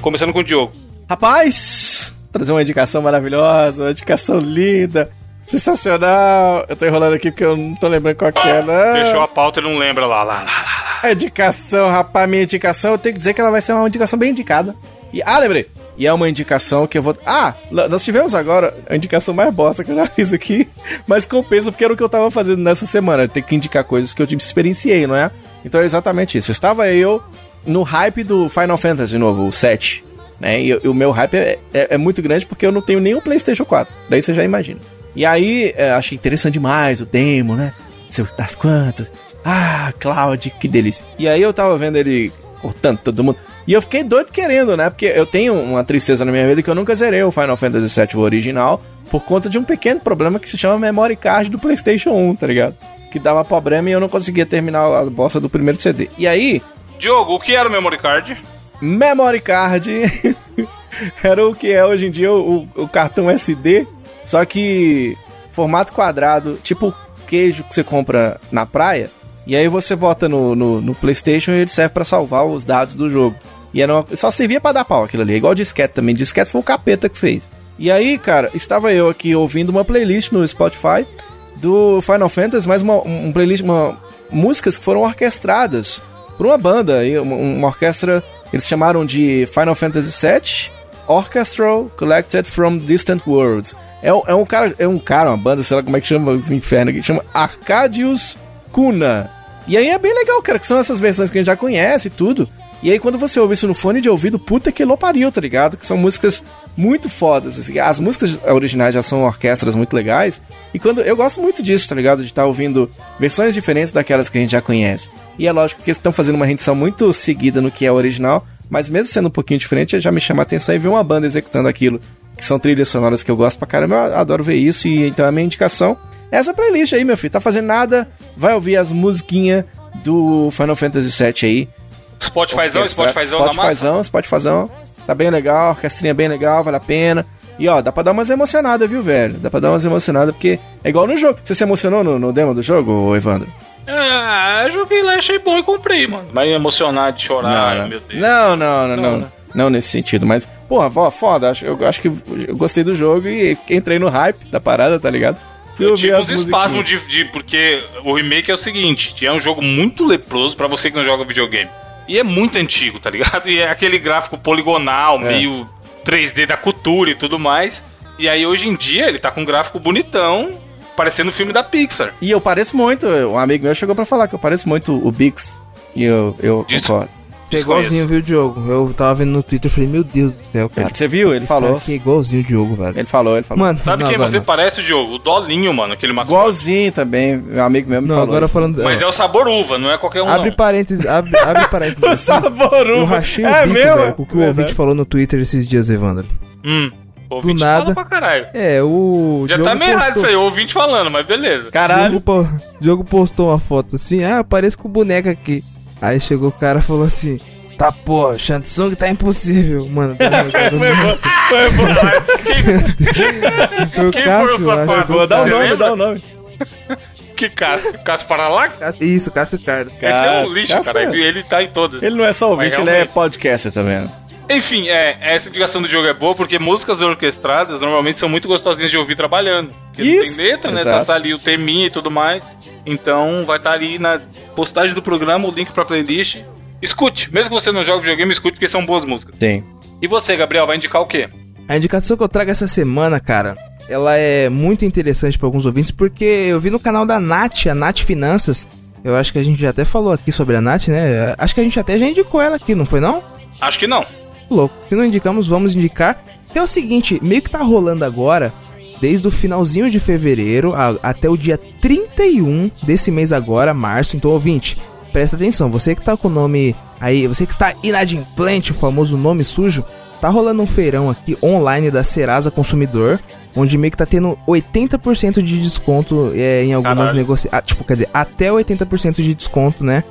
Começando com o Diogo. Rapaz, trazer uma indicação maravilhosa, uma indicação linda, sensacional. Eu tô enrolando aqui porque eu não tô lembrando qual que é, né? Fechou a pauta e não lembra lá, lá, lá, lá. A indicação, rapaz, minha indicação, eu tenho que dizer que ela vai ser uma indicação bem indicada. E, ah, lembrei. E é uma indicação que eu vou. Ah, nós tivemos agora a indicação mais bosta que eu já fiz aqui, mas compensa porque era o que eu tava fazendo nessa semana. Ter que indicar coisas que eu experienciei, não é? Então é exatamente isso. Estava eu no hype do Final Fantasy novo, o 7. Né? E, e o meu hype é, é- é muito grande porque eu não tenho o PlayStation 4. Daí você já imagina. E aí, é, achei interessante demais o demo, né? Sei das quantas. Ah, Cloud, que delícia. E aí eu tava vendo ele cortando todo mundo. E eu fiquei doido querendo, né? Porque eu tenho uma tristeza na minha vida que eu nunca zerei o Final Fantasy VII original por conta de um pequeno problema que se chama memory card do PlayStation 1, tá ligado? Que dava problema e eu não conseguia terminar a bosta do primeiro CD. E aí, Diogo, o que era o memory card? memory card era o que é hoje em dia o, o cartão SD, só que formato quadrado, tipo queijo que você compra na praia, e aí você bota no, no, no PlayStation e ele serve pra salvar os dados do jogo. E era uma- só servia pra dar pau aquilo ali, igual disquete também. Disquete foi o capeta que fez. E aí, cara, estava eu aqui ouvindo uma playlist no Spotify do Final Fantasy, mas uma um playlist, uma, músicas que foram orquestradas por uma banda, uma, orquestra, eles chamaram de Final Fantasy VII Orchestral Collected from Distant Worlds. É, é um cara, é um cara, uma banda, sei lá como é que chama os infernos aqui, chama Arcadius Kuna. E aí é bem legal, cara, que são essas versões que a gente já conhece e tudo. E aí quando você ouve isso no fone de ouvido, puta que pariu, tá ligado? Que são músicas muito fodas. assim. As músicas originais já são orquestras muito legais. E quando eu gosto muito disso, tá ligado? De estar ouvindo versões diferentes daquelas que a gente já conhece. E é lógico que eles estão fazendo uma rendição muito seguida no que é original, mas mesmo sendo um pouquinho diferente, já me chama a atenção e ver uma banda executando aquilo que são trilhas sonoras que eu gosto pra caramba, eu adoro ver isso, e então a minha indicação é essa playlist aí, meu filho. Tá fazendo nada, vai ouvir as musiquinhas do Final Fantasy VII aí. Spotifyzão, Spotifyzão. Spotifyzão, Spotifyzão. Tá bem legal, orquestrinha bem legal, vale a pena. E ó, dá pra dar umas emocionadas, viu, velho? Dá pra dar umas emocionadas, porque é igual no jogo. Você se emocionou no, no demo do jogo, Evandro? Ah, eu joguei lá, achei bom e comprei, mano. Mas emocionado de chorar, não, meu Deus. não, não, não, não, Não, não. Não nesse sentido, mas, porra, vó, foda. acho- Eu acho que eu gostei do jogo e entrei no hype da parada, tá ligado? Fui Eu tive uns espasmos de, de- Porque o remake é o seguinte: é um jogo muito leproso pra você que não joga videogame. E é muito antigo, tá ligado? E é aquele gráfico poligonal, É. meio 3D da cultura e tudo mais. E aí hoje em dia ele tá com um gráfico bonitão, parecendo um filme da Pixar. E eu pareço muito, um amigo meu chegou pra falar que eu pareço muito o Bix. E eu, eu concordo. Você é igualzinho, viu, Diogo? Eu tava vendo no Twitter e falei, meu Deus do céu, cara. Você viu? Ele falou. aqui é igualzinho o Diogo, velho. Ele falou, ele falou. Mano, Sabe não, quem você não. parece, Diogo? O Dolinho, mano, aquele mascote. Igualzinho também, meu amigo meu me Não, falou. agora isso. falando. Mas é o sabor uva, não é qualquer um. Abre não. parênteses, abre, abre parênteses. assim. Sabor Eu uva. rachei o é bico, meu, velho, com o que o verdade. ouvinte falou no Twitter esses dias, Evandro. Hum. O ouvinte Do nada. fala pra caralho. É, o. Já Diogo tá meio errado postou- isso aí, o ouvinte falando, mas beleza. Caralho. Diogo, po- Diogo postou uma foto assim, ah, parece com o boneco aqui. Aí chegou o cara e falou assim: Tá pô, Shansung tá impossível. Mano, monstra. Foi bom. Foi o Quem Cássio, foi o acho. safado? Vou dar o nome, dá o nome. Que Cássio? Cássio Paralax? Isso, Cássio Cardo. Esse é um lixo, Cássio cara. é. Ele, ele tá em todas. Ele não é só ouvinte, ele é podcaster também. né? Enfim, é, essa indicação do jogo é boa porque músicas orquestradas normalmente são muito gostosinhas de ouvir trabalhando. Porque não Isso, tem letra, né? exato. Tá ali o teminha e tudo mais. Então vai estar ali na postagem do programa o link pra playlist. Escute, mesmo que você não jogue videogame, escute porque são boas músicas. Tem. E você, Gabriel, vai indicar o quê? A indicação que eu trago essa semana, cara, ela é muito interessante para alguns ouvintes, porque eu vi no canal da Nath, a Nath Finanças. Eu acho que a gente já até falou aqui sobre a Nath, né? Acho que a gente até já indicou ela aqui, não foi não? Acho que não. Louco. Se não indicamos, vamos indicar. Que é o seguinte, meio que tá rolando agora, desde o finalzinho de fevereiro a- até o dia 31 desse mês agora, março. Então, ouvinte, presta atenção. Você que tá com o nome aí, você que está inadimplente, o famoso nome sujo, tá rolando um feirão aqui online da Serasa Consumidor, onde meio que tá tendo 80% de desconto é, em algumas negociações. Tipo, quer dizer, até 80% de desconto, né?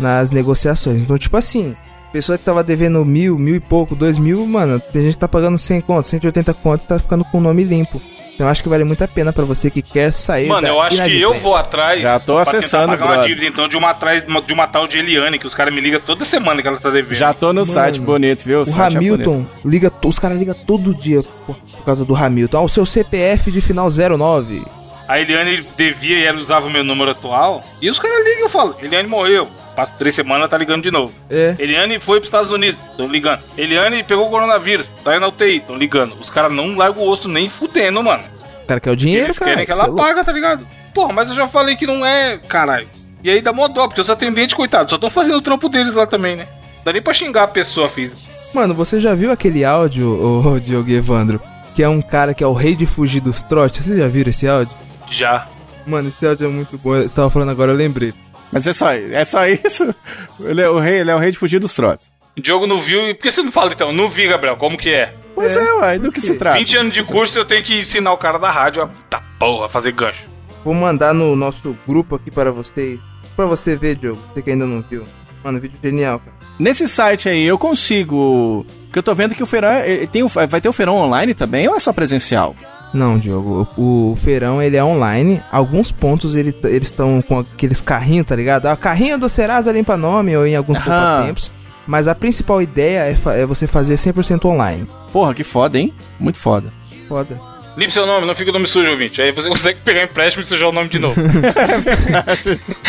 Nas negociações. Então, tipo assim, pessoa que tava devendo mil, mil e pouco, dois mil, mano, tem gente que tá pagando 100 conto, 180 conto e tá ficando com o nome limpo. Então eu acho que vale muito a pena pra você que quer sair Mano, da eu acho que eu vou atrás Já tô pra acessando, pagar uma dívida, então, de uma, atrás, de uma tal de Eliane, que os caras me ligam toda semana que ela tá devendo. Já tô no site bonito, viu? O site é Hamilton bonito. liga, os caras ligam todo dia por, por causa do Hamilton. Ah, o seu CPF de final 09. A Eliane devia e ela usava o meu número atual. E os caras ligam e eu falo, Eliane morreu. Passa três semanas, tá ligando de novo. É. Eliane foi pros Estados Unidos, tão ligando. Eliane pegou o coronavírus, tá aí na UTI, tão ligando. Os caras não largam o osso nem fudendo, mano. O cara quer o dinheiro, Eles cara. querem que ela é louco. paga, tá ligado? Porra, mas eu já falei que não é, caralho. E aí dá mó dó, porque os atendentes, coitados, só estão fazendo o trampo deles lá também, né? Dá nem pra xingar a pessoa física. Mano, você já viu aquele áudio, ô Diogo Evandro? Que é um cara que é o rei de fugir dos trotes. Vocês já viram esse áudio? Já. Mano, esse áudio é muito bom. Você tava falando agora, eu lembrei. Mas é só, é só isso. Ele é o rei, ele é o rei de fugir dos trotes. O Diogo não viu. E por que você não fala então? Não vi, Gabriel, como que é? Pois é, uai, do que se trata? 20 anos de curso eu tenho que ensinar o cara da rádio a tá porra, a fazer gancho. Vou mandar no nosso grupo aqui para você. Pra você ver, Diogo. Você que ainda não viu. Mano, vídeo genial, cara. Nesse site aí, eu consigo... Que eu tô vendo que o feirão... Tem o, vai ter o feirão online também ou é só presencial? Não, Diogo, o, o feirão ele é online. Alguns pontos ele, eles estão com aqueles carrinhos, tá ligado? Ah, carrinho do Serasa limpa nome ou em alguns Aham. poupa-tempos. Mas a principal ideia é, fa- é você fazer 100% online. Porra, que foda, hein? Muito foda. Foda. Limpe seu nome, não fica o nome sujo, ouvinte. Aí você consegue pegar empréstimo e sujar o nome de novo.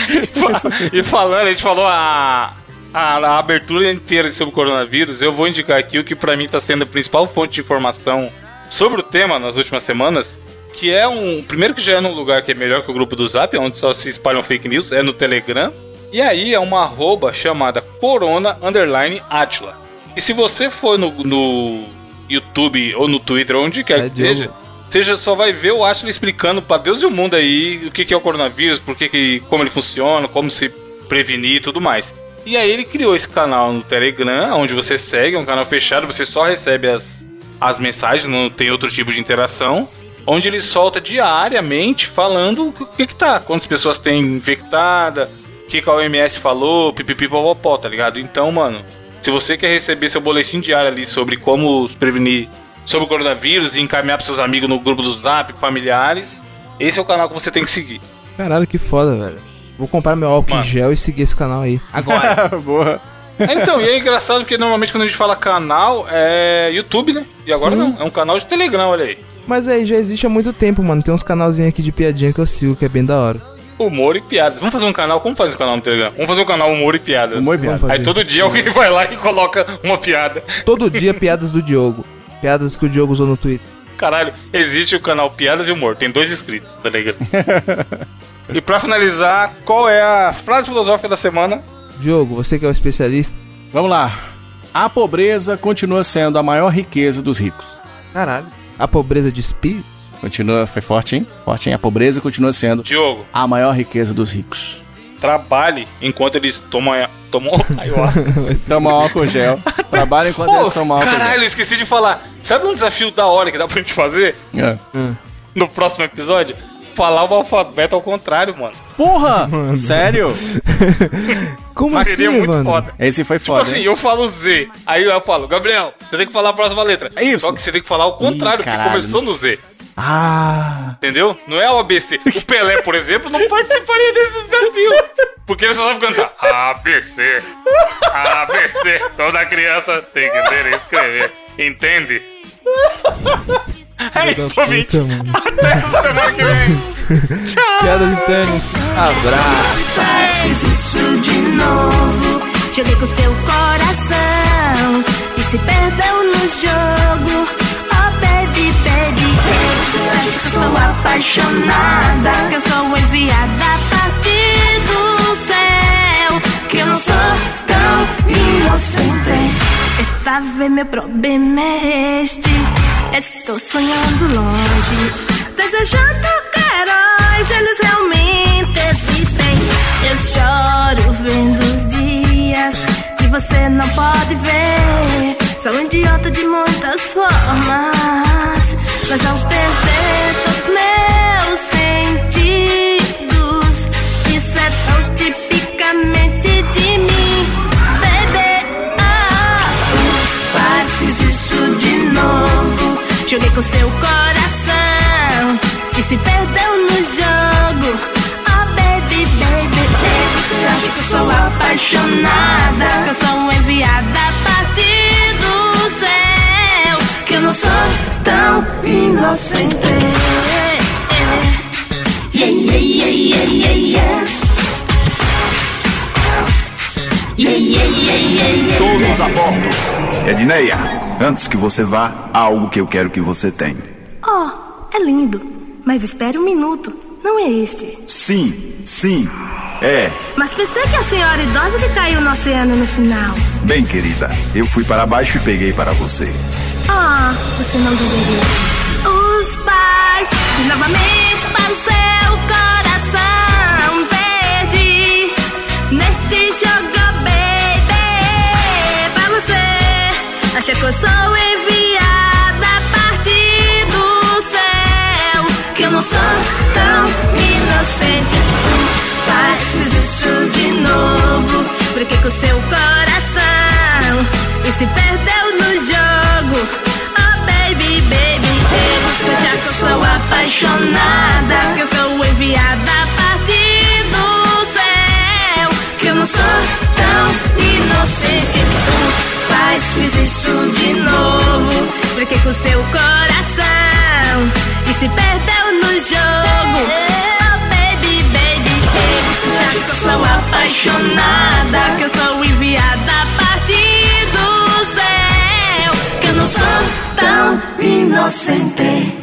e, fa- e falando, a gente falou a, a, a abertura inteira sobre o coronavírus. Eu vou indicar aqui o que pra mim tá sendo a principal fonte de informação sobre o tema nas últimas semanas. Que é um. Primeiro que já é num lugar que é melhor que o grupo do Zap, onde só se espalham fake news, é no Telegram. E aí é uma arroba chamada Corona Underline Atila. E se você for no, no YouTube ou no Twitter, onde quer É, que Diogo. seja, você já só vai ver o Atila explicando pra Deus e o mundo aí o que, que é o coronavírus, por que que, como ele funciona, como se prevenir e tudo mais. E aí ele criou esse canal no Telegram, onde você segue, é um canal fechado, você só recebe as as mensagens, não tem outro tipo de interação. Onde ele solta diariamente falando o que, que tá, quantas pessoas tem infectada, o que, que a OMS falou, pipipipopopó, tá ligado? Então, mano, se você quer receber seu boletim diário ali sobre como prevenir sobre o coronavírus e encaminhar pros seus amigos no grupo do Zap, familiares, esse é o canal que você tem que seguir. Caralho, que foda, velho. Vou comprar meu álcool em Mano. gel e seguir esse canal aí. Agora. Boa. Então, e é engraçado porque normalmente quando a gente fala canal é YouTube, né? E agora Sim. não, é um canal de Telegram, olha aí. Mas aí já existe há muito tempo, mano. Tem uns canalzinhos aqui de piadinha que eu sigo, que é bem da hora. Humor e piadas. Vamos fazer um canal? Como fazer um canal no Telegram? Vamos fazer um canal Humor e Piadas. Humor e Vamos piada. fazer. Aí todo dia alguém vai lá e coloca uma piada. Todo dia piadas do Diogo. Piadas que o Diogo usou no Twitter. Caralho, existe o canal Piadas e Humor. Tem dois inscritos no Telegram. e pra finalizar, qual é a frase filosófica da semana? Diogo, você que é o especialista. Vamos lá. A pobreza continua sendo a maior riqueza dos ricos. Caralho. A pobreza de espírito? Continua, foi forte, hein? Forte, hein? A pobreza continua sendo Diogo, a maior riqueza dos ricos. trabalhe enquanto eles tomam, tomam ayahuasca. Toma álcool gel. Trabalha enquanto Pô, eles tomam álcool caralho, eu esqueci de falar. Sabe um desafio da hora que dá pra gente fazer gel. É. no próximo episódio? Falar o alfabeto ao contrário, mano. Porra! Sério? Como Mas assim, seria muito mano? foda. Esse foi Tipo foda. assim, hein? eu falo Z, aí eu falo, Gabriel, você tem que falar a próxima letra. É isso. Só que você tem que falar o contrário, Ih, porque começou no Z. Ah! Entendeu? Não é o ABC. O Pelé, por exemplo, não participaria desse desafio. Porque ele só sabe cantar ABC. ABC. Toda criança tem que ler e escrever. Entende? É isso, ouvinte. Até semana que vem. Tchau. Piadas internas. Abraço. Faz isso de novo. Joguei com seu coração e se perdeu no jogo. Oh baby, baby, você acha que eu sou apaixonada? Que eu sou enviada a partir do céu. Que eu não sou tão inocente. Esta vez meu problema é este. Estou sonhando longe, desejando que heróis eles realmente existem. Eu choro vendo os dias que você não pode ver. Sou um idiota de muitas formas, mas ao perder todos meus sentidos, com seu coração e se perdeu no jogo. Oh baby, baby, baby, você acha que eu sou apaixonada? Que eu sou enviada a partir do céu? Que eu não sou tão inocente. Yeah, yeah, yeah, yeah, yeah, yeah. Yeah, yeah, yeah, yeah, yeah. Todos a bordo. Edneia, antes que você vá, há algo que eu quero que você tenha. Oh, é lindo. Mas espere um minuto. Não é este. Sim, sim, é. Mas pensei que a senhora idosa que caiu no oceano no final. Bem, querida, eu fui para baixo e peguei para você. Ah, você não deveria. Os pais, novamente para o seu coração. Perdi neste jogo, acha que eu sou enviada a partir do céu. Que eu não sou tão inocente. Pais fiz isso de novo. Brinquei com seu coração e se perdeu no jogo. Oh baby, baby, baby, já que eu sou apaixonada, que eu sou enviada a partir do céu, que eu não sou inocente. Os pais fiz isso de novo, brinquei com seu coração e se perdeu no jogo. Oh baby, baby, baby, você já que eu sou apaixonada, que eu sou enviada a partir do céu, que eu não sou tão inocente.